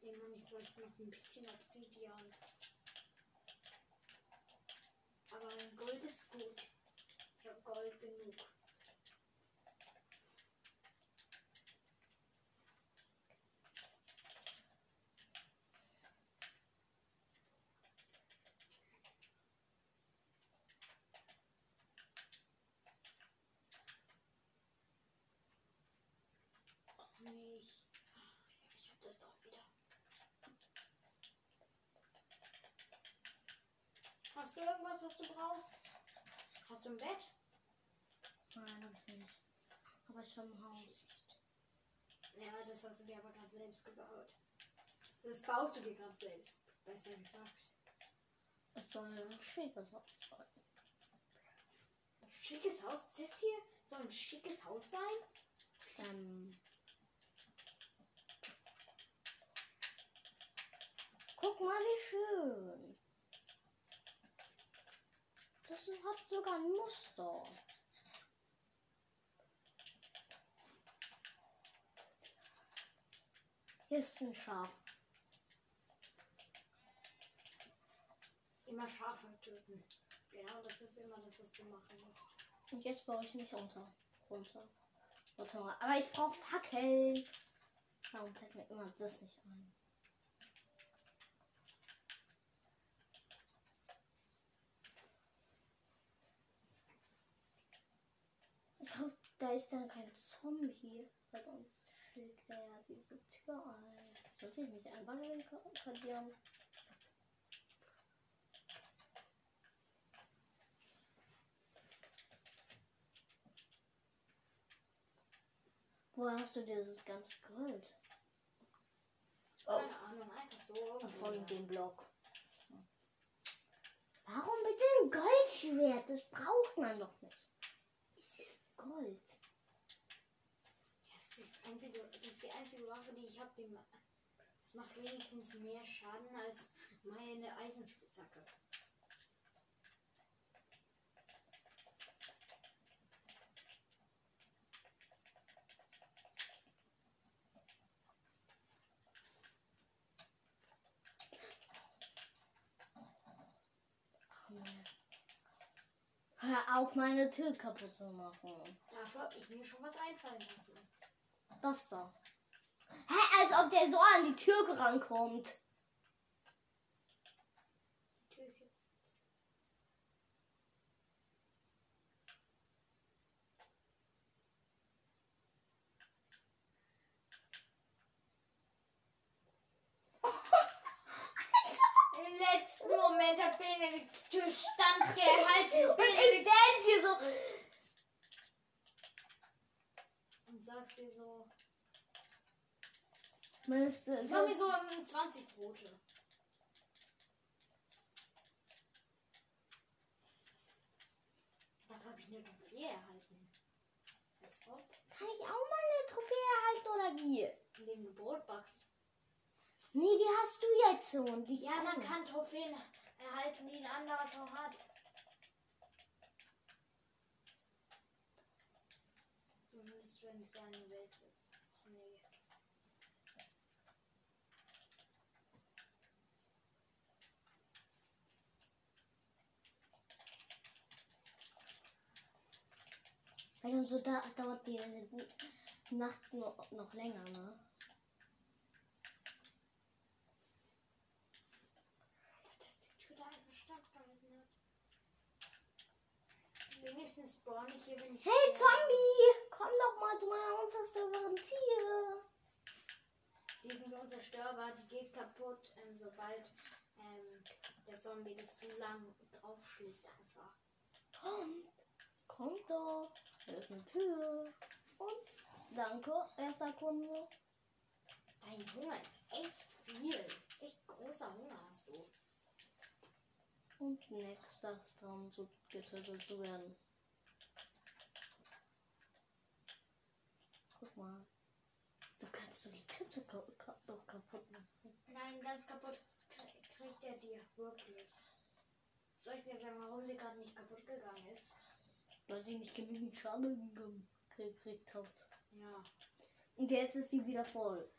[SPEAKER 2] Immer nicht bräuchte noch ein bisschen Obsidian. Aber Gold ist gut. Ich habe Gold genug. Auch nicht. Ah, ja, Ich habe das doch wieder. Hast du irgendwas, was du brauchst? Hast du ein Bett?
[SPEAKER 1] Nein, hab ich nicht. Aber ich habe ein Haus.
[SPEAKER 2] Ja, das hast du dir aber gerade selbst gebaut. Das baust du dir gerade selbst. Besser gesagt.
[SPEAKER 1] Es soll ein schickes Haus sein.
[SPEAKER 2] Ein schickes Haus. Das hier soll ein schickes Haus sein?
[SPEAKER 1] Ähm. Guck mal, wie schön. Das hat sogar ein Muster. Hier ist ein Schaf.
[SPEAKER 2] Immer Schafe töten. Genau, das ist immer das, was du machen musst.
[SPEAKER 1] Und jetzt baue ich mich unter. Runter. Warte mal. Aber ich brauche Fackeln. Warum fällt mir immer das nicht ein? Ich hoffe, da ist dann kein Zombie. Weil sonst schlägt er ja diese Tür ein. Sollte ich mich einfach barrikadieren? Woher hast du dieses ganze Gold? Oh,
[SPEAKER 2] Keine Ahnung, einfach so.
[SPEAKER 1] von dem Block. Warum bitte ein Goldschwert? Das braucht man doch nicht. Es ist Gold.
[SPEAKER 2] Das ist, das einzige, das ist die einzige Waffe, die ich habe. Das macht wenigstens mehr Schaden als meine Eisenspitzhacke.
[SPEAKER 1] Hör auf, meine Tür kaputt zu machen.
[SPEAKER 2] Dafür habe ich mir schon was einfallen lassen.
[SPEAKER 1] Das da. Hä, als ob der so an die Tür rankommt.
[SPEAKER 2] Die Tür ist jetzt. Im letzten Moment hat Benedikts Tür standgehalten.
[SPEAKER 1] Und ich
[SPEAKER 2] Benedikt
[SPEAKER 1] hier so.
[SPEAKER 2] Und dir so.
[SPEAKER 1] Du,
[SPEAKER 2] Mach mir so um 20 Brote. eine Trophäe erhalten. Als ob,
[SPEAKER 1] Kann ich auch mal eine Trophäe erhalten oder wie?
[SPEAKER 2] indem du Brot backst.
[SPEAKER 1] Nee, die hast du jetzt schon. Die
[SPEAKER 2] Ja, man kann Trophäen erhalten, die ein anderer schon hat. Zumindest wenn es eine Welt ist. Ach nee.
[SPEAKER 1] Also so da, dauert die Nacht noch, noch länger, ne?
[SPEAKER 2] dass die Tür da einfach standgehalten hat. Wenigstens spawn ich hier, wenn ich.
[SPEAKER 1] Hey Zombie! Komm doch mal zu meiner unzerstörbaren Tier.
[SPEAKER 2] Die sind so unzerstörbar, die geht kaputt, ähm, sobald ähm, der Zombie das zu lang draufschlägt einfach.
[SPEAKER 1] Kommt. Kommt doch. Hier ist eine Tür. Und danke, erster Kunde.
[SPEAKER 2] Dein Hunger ist echt viel. Echt großer Hunger hast du.
[SPEAKER 1] Und nächster ist dran, zu getötet zu werden. Guck mal. Du kannst so die Kette ka ka doch kaputt machen.
[SPEAKER 2] Nein, ganz kaputt krie- kriegt er dir. Wirklich. Soll ich dir sagen, warum sie gerade nicht kaputt gegangen ist?
[SPEAKER 1] Weil sie nicht genügend Schaden gekriegt hat.
[SPEAKER 2] Ja.
[SPEAKER 1] Und jetzt ist die wieder voll.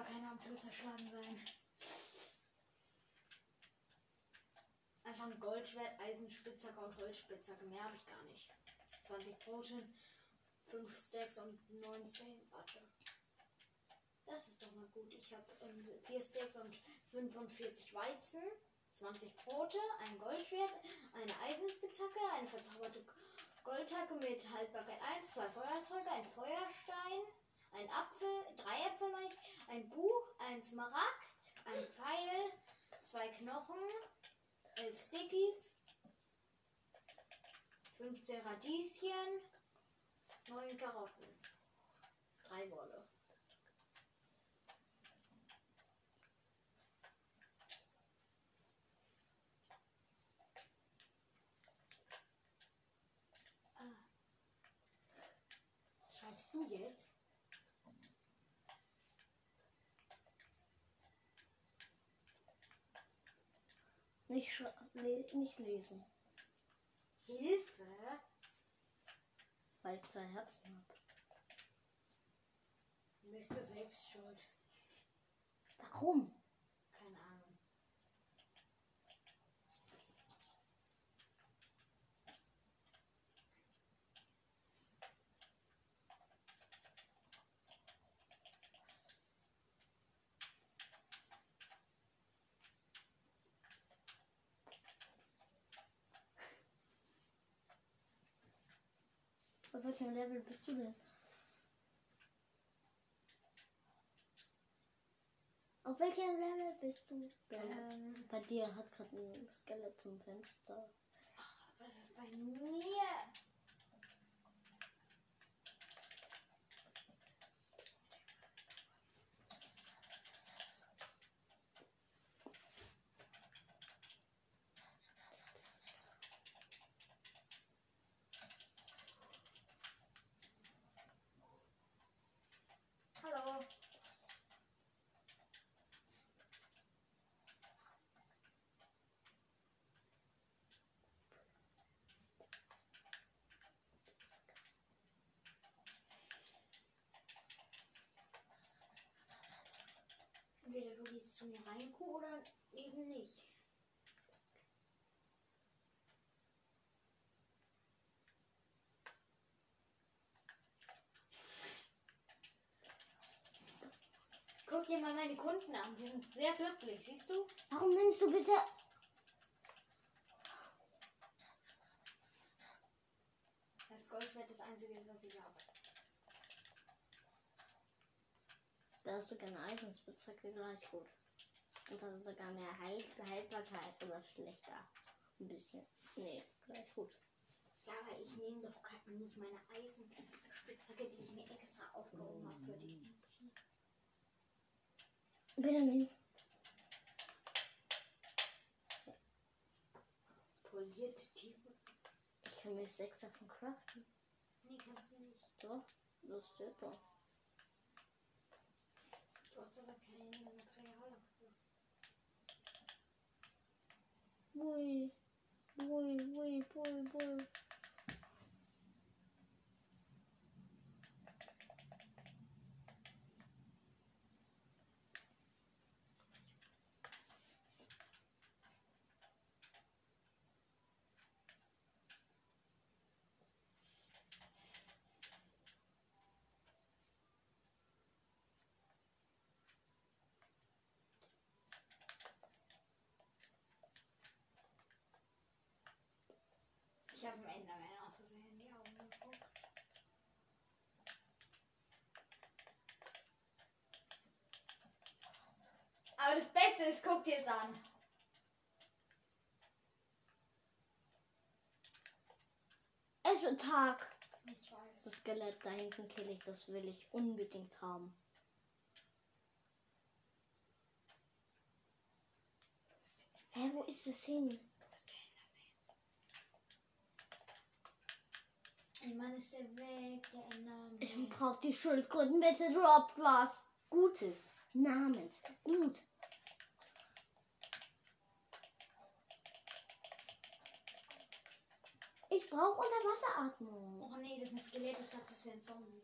[SPEAKER 2] Gar keiner am Tür zerschlagen sein. Einfach ein Goldschwert, Eisenspitzhacke und Holzspitzhacke. Mehr habe ich gar nicht. 20 Brote, 5 Stacks und 19. Warte. Das ist doch mal gut. Ich habe ähm, 4 Stacks und 45 Weizen, 20 Brote, ein Goldschwert, eine Eisenspitzhacke, eine verzauberte Goldhacke mit Haltbarkeit 1, zwei Feuerzeuge, ein Feuerstein, ein Apfel, drei Äpfel meine ich, ein Buch, ein Smaragd, ein Pfeil, zwei Knochen, elf Stickies, 15 Radieschen, neun Karotten, drei Wolle. Ah. Schreibst du jetzt?
[SPEAKER 1] Nicht, le nicht lesen,
[SPEAKER 2] Hilfe?
[SPEAKER 1] weil ich zwei Herzen habe.
[SPEAKER 2] Bist du selbst schuld?
[SPEAKER 1] Warum?
[SPEAKER 2] Keine Ahnung.
[SPEAKER 1] Auf welchem Level bist du denn? Auf welchem Level bist du denn?
[SPEAKER 2] Ähm,
[SPEAKER 1] Bei dir hat gerade ein Skelett zum Fenster.
[SPEAKER 2] was ist bei mir? Entweder du gehst zu mir rein, Kuh, oder eben nicht. Guck dir mal meine Kunden an. Die sind sehr glücklich, siehst du?
[SPEAKER 1] Warum nimmst du bitte.
[SPEAKER 2] Das Goldschwert das einzige ist, was ich habe.
[SPEAKER 1] Da hast du keine Eisenspitzhacke gleich gut. Und dann sogar mehr Heil Haltbarkeit oder schlechter. Ein bisschen. Nee, gleich gut.
[SPEAKER 2] Ja, aber ich nehme doch kein- nicht meine Eisenspitzhacke, die ich mir extra aufgehoben habe für die.
[SPEAKER 1] Benjamin,
[SPEAKER 2] Polierte Tiefe.
[SPEAKER 1] ich kann mir sechs davon craften.
[SPEAKER 2] Nee, kannst du nicht.
[SPEAKER 1] Doch, das steht doch.
[SPEAKER 2] Du hast aber keine Material dafür.
[SPEAKER 1] Ui, ui, ui, ui, ui.
[SPEAKER 2] Ich habe am Ende meiner aus Versehen in die Augen geguckt. Aber das Beste ist, guck dir jetzt an.
[SPEAKER 1] Es wird Tag.
[SPEAKER 2] Ich weiß.
[SPEAKER 1] Das Skelett da hinten kill ich, das will ich unbedingt haben. Hä, wo ist es hin?
[SPEAKER 2] Ein Mann ist der Weg, der Enderman.
[SPEAKER 1] Ich brauch die Schildkröten, bitte droppt was. Gutes. Namens. Gut. Ich brauche Unterwasseratmung.
[SPEAKER 2] Oh nee, das ist ein Skelett. Ich dachte, das wäre ein Zombie.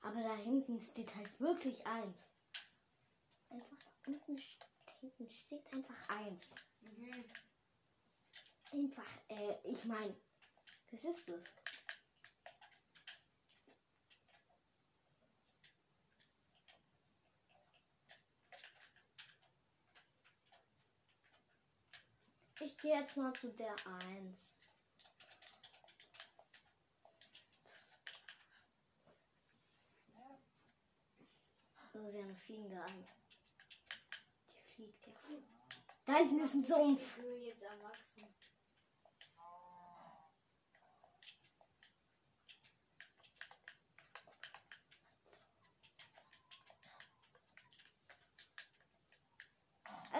[SPEAKER 1] Aber da hinten steht halt wirklich eins. Einfach da unten steht, hinten steht einfach eins.
[SPEAKER 2] Mhm.
[SPEAKER 1] Einfach, äh, ich meine, was ist das? Ich gehe jetzt mal zu der Eins. Das ist ja eine fliegende Eins. Die fliegt ja. Da hinten ist ein Sumpf.
[SPEAKER 2] Kühe jetzt erwachsen.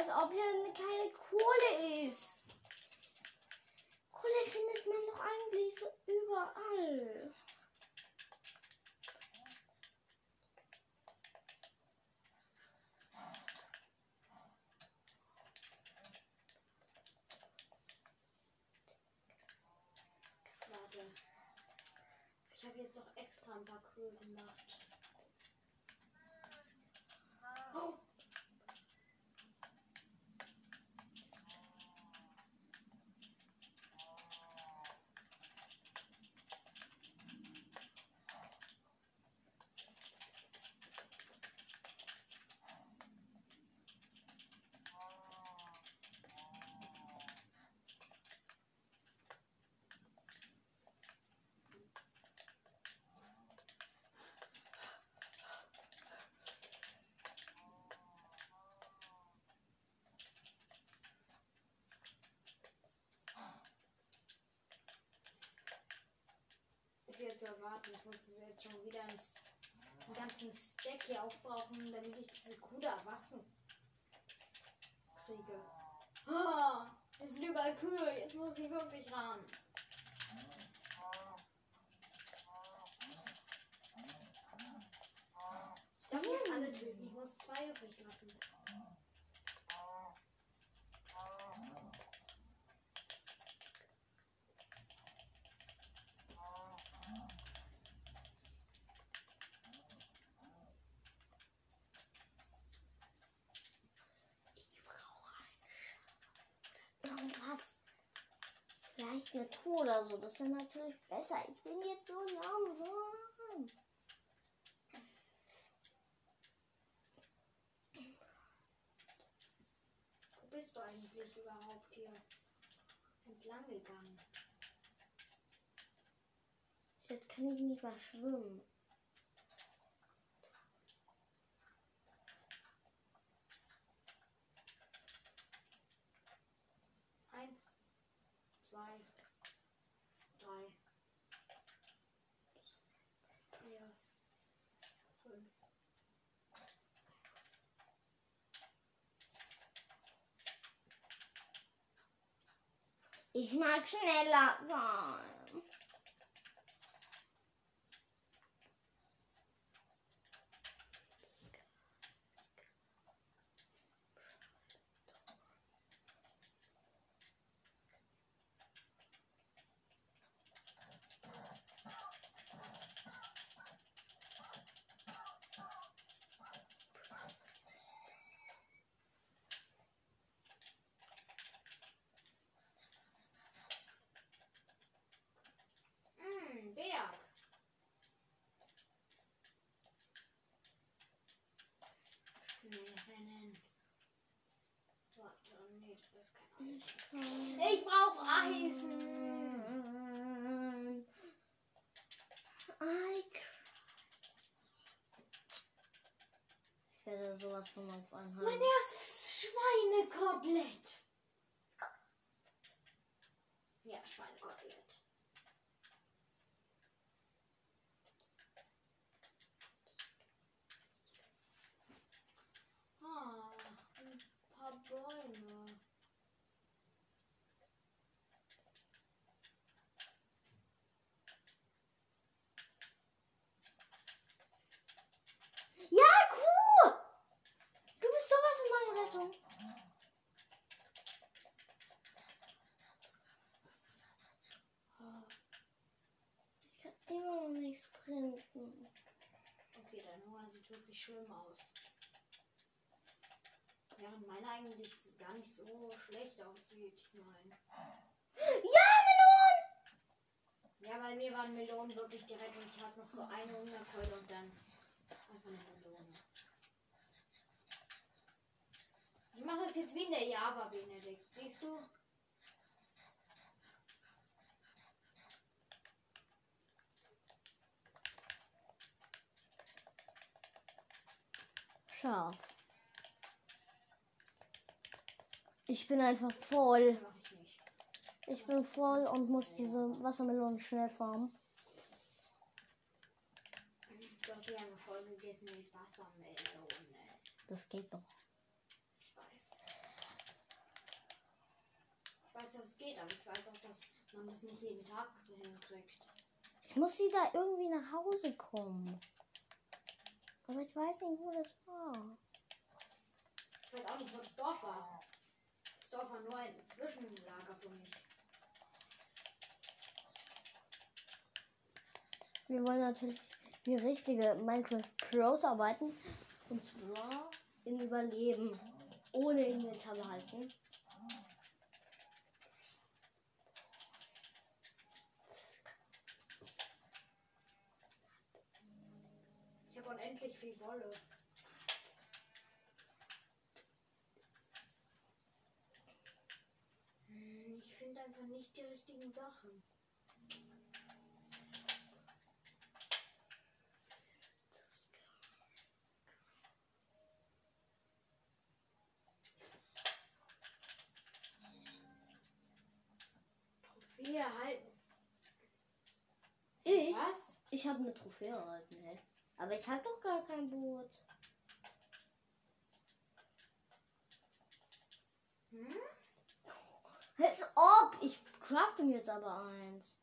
[SPEAKER 1] Als ob hier keine Kohle ist. Kohle findet man doch eigentlich so überall.
[SPEAKER 2] Warte. Ich habe jetzt noch extra ein paar Kühe gemacht. Oh. Ist jetzt zu erwarten. Ich muss jetzt schon wieder ins, einen ganzen Stack hier aufbrauchen, damit ich diese Kuh da erwachsen kriege. Oh, es sind überall Kühe. Jetzt muss ich wirklich ran. Ich darf nicht alle töten. Ich muss zwei übrig lassen.
[SPEAKER 1] Ich brauche ein Irgendwas. Richtige Tour oder so. Das ist dann natürlich besser. Ich bin jetzt so langsam.
[SPEAKER 2] Wo bist du eigentlich überhaupt hier entlang gegangen?
[SPEAKER 1] Jetzt kann ich nicht mal schwimmen.
[SPEAKER 2] Eins, zwei, drei, vier, fünf.
[SPEAKER 1] Ich mag schneller sein.
[SPEAKER 2] Mm, Berg. Schnell rennen. Warte, nee, das ist kein Eis. Ich brauche Eisen.
[SPEAKER 1] I cry. Ich werde sowas von auf einen
[SPEAKER 2] Mein erstes Schweinekotelett. Ja, Schweinekotelett. Ah, ein paar Bäume.
[SPEAKER 1] Ja, Kuh! Du bist sowas in meiner Rettung. Ich kann immer noch nicht sprinten.
[SPEAKER 2] Okay, dein Hunger sieht wirklich schlimm aus. Während meiner eigentlich gar nicht so schlecht aussieht. Ich meine.
[SPEAKER 1] Ja, Melon!
[SPEAKER 2] Ja, bei mir waren Melonen wirklich direkt und ich habe noch so eine Hungerkeule und dann einfach eine Melone. Ich mache das jetzt wie in der Java, Benedikt. Siehst du?
[SPEAKER 1] Scharf. Ich bin einfach voll.
[SPEAKER 2] Ich
[SPEAKER 1] bin voll und muss diese Wassermelone schnell farmen.
[SPEAKER 2] Du hast ja eine Folge gegessen mit Wassermelone.
[SPEAKER 1] Das geht doch.
[SPEAKER 2] Ich weiß. Ich weiß, dass es geht, aber ich weiß auch, dass man das nicht jeden Tag hinkriegt.
[SPEAKER 1] Ich muss wieder irgendwie nach Hause kommen. Aber ich weiß nicht, wo das war.
[SPEAKER 2] Ich weiß auch nicht, wo das Dorf war. Das Dorf war nur ein Zwischenlager für mich.
[SPEAKER 1] Wir wollen natürlich wie richtige Minecraft Pros arbeiten. Und zwar in Überleben. Ohne Inventar behalten.
[SPEAKER 2] Ich habe unendlich viel Wolle. Hm, Ich finde einfach nicht die richtigen Sachen. Trophäe erhalten.
[SPEAKER 1] Ich?
[SPEAKER 2] Was?
[SPEAKER 1] Ich habe eine Trophäe erhalten, ey. Aber ich habe doch gar kein Boot.
[SPEAKER 2] Hm?
[SPEAKER 1] Als ob! Ich crafte mir jetzt aber eins.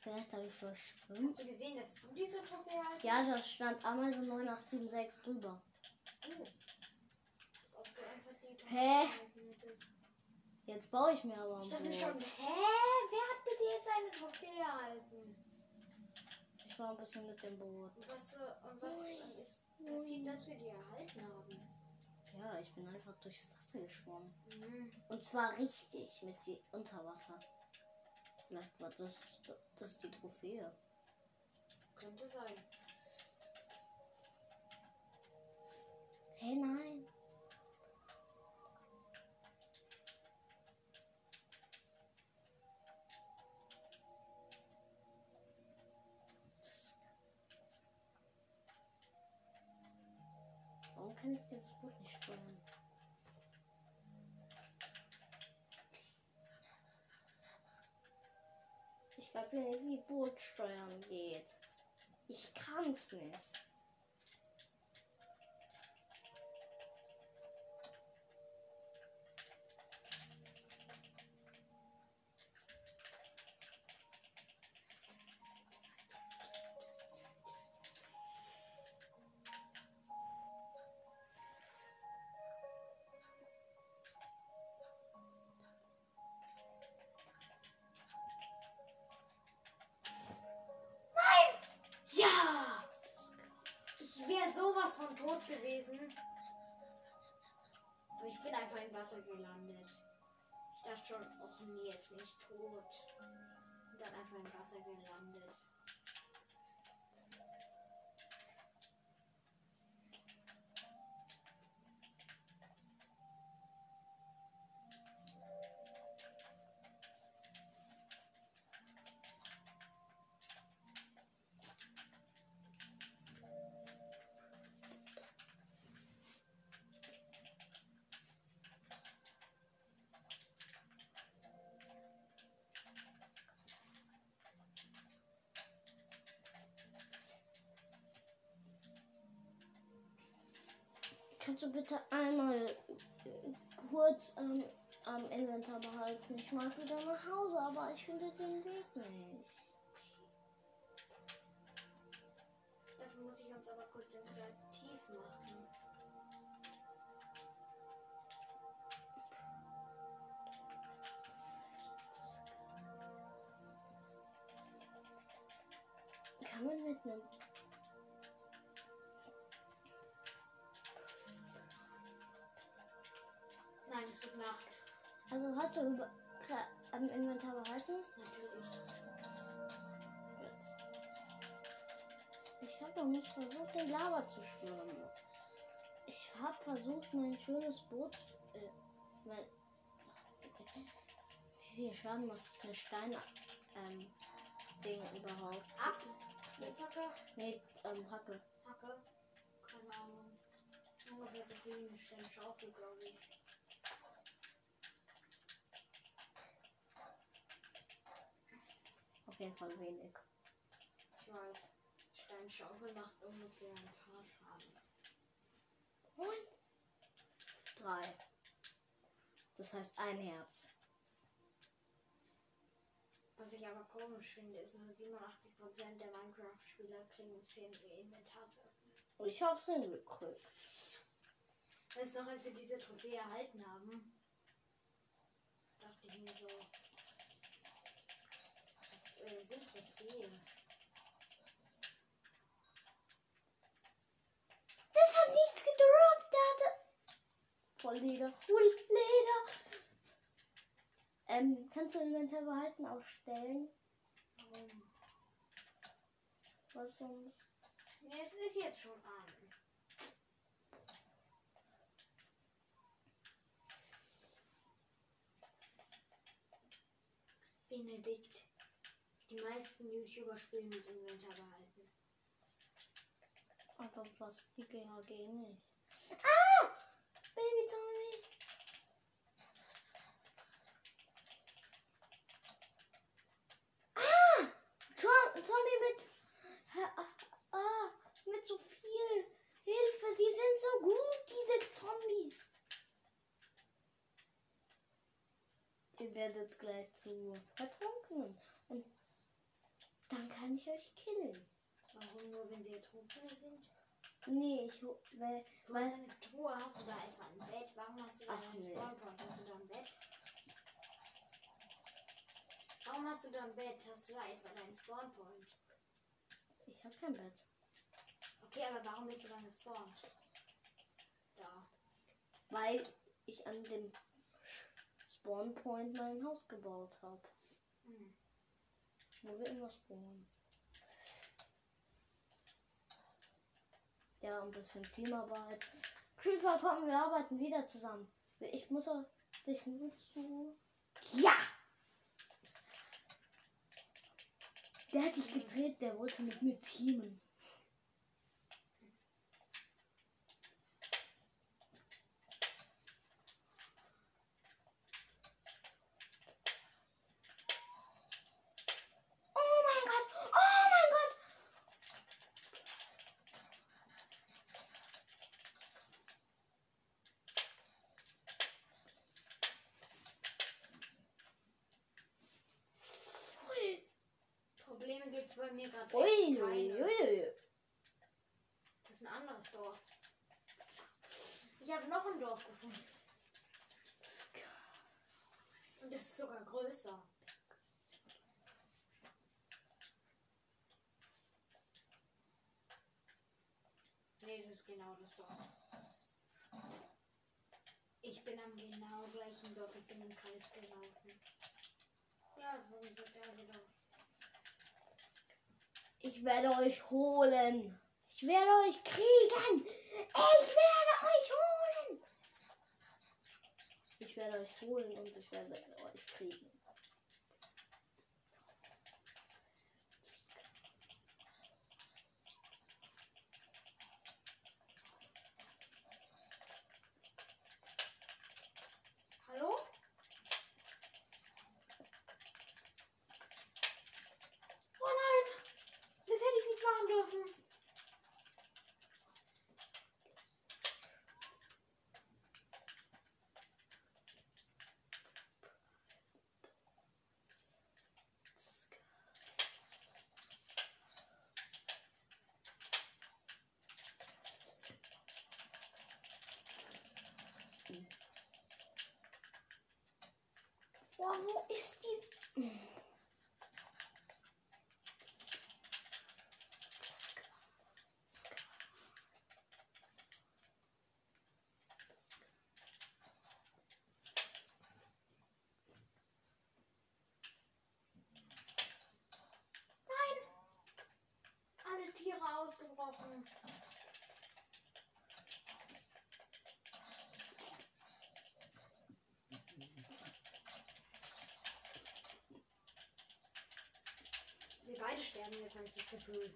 [SPEAKER 1] Vielleicht habe ich verschwimmt.
[SPEAKER 2] Hast du gesehen, dass du diese Trophäe erhalten
[SPEAKER 1] Ja, da stand Amazon 9876 drüber.
[SPEAKER 2] Oh.
[SPEAKER 1] Hä? Jetzt baue ich mir aber ein
[SPEAKER 2] Ich dachte schon, hä? Wer hat mit dir jetzt eine Trophäe erhalten?
[SPEAKER 1] Ich war ein bisschen mit dem Boot.
[SPEAKER 2] Und was, und was ist passiert, dass wir die erhalten haben?
[SPEAKER 1] Ja, ich bin einfach durchs Wasser geschwommen.
[SPEAKER 2] Mhm.
[SPEAKER 1] Und zwar richtig mit die Unterwasser. Vielleicht war das, das die Trophäe.
[SPEAKER 2] Könnte sein.
[SPEAKER 1] Hey, nein. Kann ich dieses Boot nicht steuern? Ich glaube nicht, wie Boot steuern geht. Ich kann's nicht.
[SPEAKER 2] Nee, jetzt bin ich tot. Und dann einfach im Wasser gelandet.
[SPEAKER 1] Kannst du bitte einmal äh, kurz ähm, am Inventar behalten? Ich mag wieder nach Hause, aber ich finde den Weg nicht.
[SPEAKER 2] Dafür muss ich uns aber kurz in kreativ machen.
[SPEAKER 1] Kann man mit einem. Hast du über, am Inventar behalten?
[SPEAKER 2] Natürlich.
[SPEAKER 1] Ich habe noch nicht versucht, den Lava zu schwimmen. Ich habe versucht, mein schönes Boot. Äh, mein, wie viel Schaden macht ein Stein ähm, Ding überhaupt?
[SPEAKER 2] Axt, Spitzhacke,
[SPEAKER 1] Nee, ähm, Hacke.
[SPEAKER 2] Hacke, keine Ahnung. Ungefähr so viel wie eine Schaufel, glaube ich.
[SPEAKER 1] Auf jeden Fall wenig.
[SPEAKER 2] Ich weiß. Steinschaufel macht ungefähr ein paar Schaden.
[SPEAKER 1] Und? Drei. Das heißt ein Herz.
[SPEAKER 2] Was ich aber komisch finde, ist nur 87% der Minecraft-Spieler kriegen 10 ihr Inventar zu öffnen.
[SPEAKER 1] Und ich hab's hingekriegt.
[SPEAKER 2] Weißt du noch, als wir diese Trophäe erhalten haben? Dachte ich mir so. Äh, sind Trophäen.
[SPEAKER 1] Das hat nichts gedroppt. Hatte. Voll Leder. Voll Leder. Ähm, kannst du Inventar behalten aufstellen?
[SPEAKER 2] Warum?
[SPEAKER 1] Was sonst?
[SPEAKER 2] Nee, es ist jetzt schon an. Benedikt. Die meisten YouTuber spielen mit Inventar behalten.
[SPEAKER 1] Aber was die GHG nicht. Ah! Baby Zombie. Ah! Zo- Zombie mit. Ah, ah, mit so viel Hilfe. Die sind so gut, diese Zombies. Ihr werdet gleich zu Vertrunkenen. Und dann kann ich euch killen.
[SPEAKER 2] Warum nur, wenn sie ertrunken sind?
[SPEAKER 1] Nee, ich weil,
[SPEAKER 2] Du
[SPEAKER 1] weil
[SPEAKER 2] hast eine Truhe, hast du da etwa ein Bett? Warum hast du da
[SPEAKER 1] Ach,
[SPEAKER 2] einen
[SPEAKER 1] nee.
[SPEAKER 2] Spawnpoint? Hast du da ein Bett? Warum hast du da ein Bett? Hast du da etwa deinen Spawnpoint?
[SPEAKER 1] ich habe kein Bett.
[SPEAKER 2] Okay, aber warum bist du dann gespawnt? Da.
[SPEAKER 1] Weil ich an dem Spawn Point mein Haus gebaut habe.
[SPEAKER 2] Hm.
[SPEAKER 1] Wo wir immer spawnen. Ja, ein bisschen Teamarbeit. Creeper, komm, wir arbeiten wieder zusammen. Ich muss auch dich nur zu. Ja! Der hat dich gedreht, der wollte mit mir teamen.
[SPEAKER 2] Oh mein Gott! Oh mein Gott! Pfui. Probleme gibt's bei mir gerade
[SPEAKER 1] Ui,
[SPEAKER 2] echt
[SPEAKER 1] ui,
[SPEAKER 2] keine.
[SPEAKER 1] ui, ui.
[SPEAKER 2] Das ist ein anderes Dorf. Ich habe noch ein Dorf gefunden. Und das ist sogar größer. Nee, das ist genau das Dorf. Ich bin am genau gleichen Dorf. Ich bin im Kreis gelaufen. Ja, es war das gleiche Dorf.
[SPEAKER 1] Ich werde euch holen. Ich werde euch kriegen. Ich werde euch holen. Ich werde euch holen und ich werde euch kriegen.
[SPEAKER 2] Hallo? Oh nein! Das hätte ich nicht machen dürfen.
[SPEAKER 1] Boah, wo ist die?
[SPEAKER 2] Alle Tiere ausgebrochen. Wir beide sterben jetzt, habe ich das Gefühl.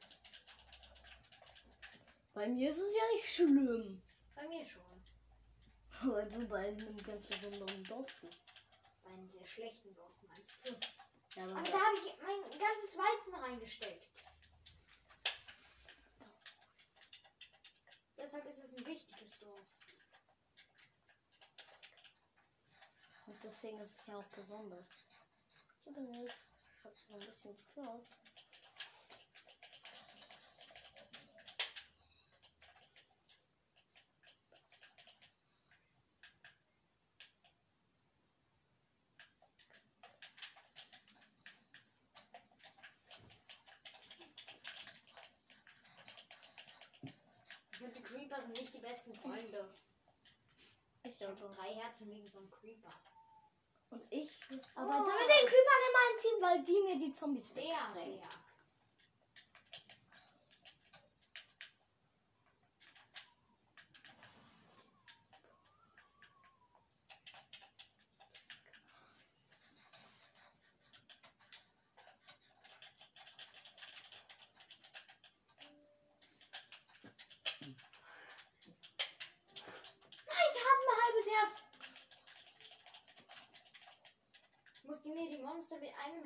[SPEAKER 1] Bei mir ist es ja nicht schlimm.
[SPEAKER 2] Bei mir schon.
[SPEAKER 1] Weil du bei einem ganz besonderen Dorf bist.
[SPEAKER 2] Bei einem sehr schlechten Dorf, meinst du?
[SPEAKER 1] Ja, aber
[SPEAKER 2] Aber da habe ich mein ganzes Weizen reingesteckt. Deshalb ist es ein wichtiges Dorf.
[SPEAKER 1] und deswegen ist es ja auch besonders. Ich habe nicht. Ich habe so ein bisschen geklaut.
[SPEAKER 2] Ich finde, die Creeper sind nicht die besten Freunde.
[SPEAKER 1] Ich
[SPEAKER 2] Ich habe
[SPEAKER 1] aber.
[SPEAKER 2] drei Herzen wegen so einem Creeper.
[SPEAKER 1] Und ich arbeite
[SPEAKER 2] Oh.
[SPEAKER 1] mit den Creepern in meinem Team, weil die mir die Zombies wegsprengen.
[SPEAKER 2] der. Nein,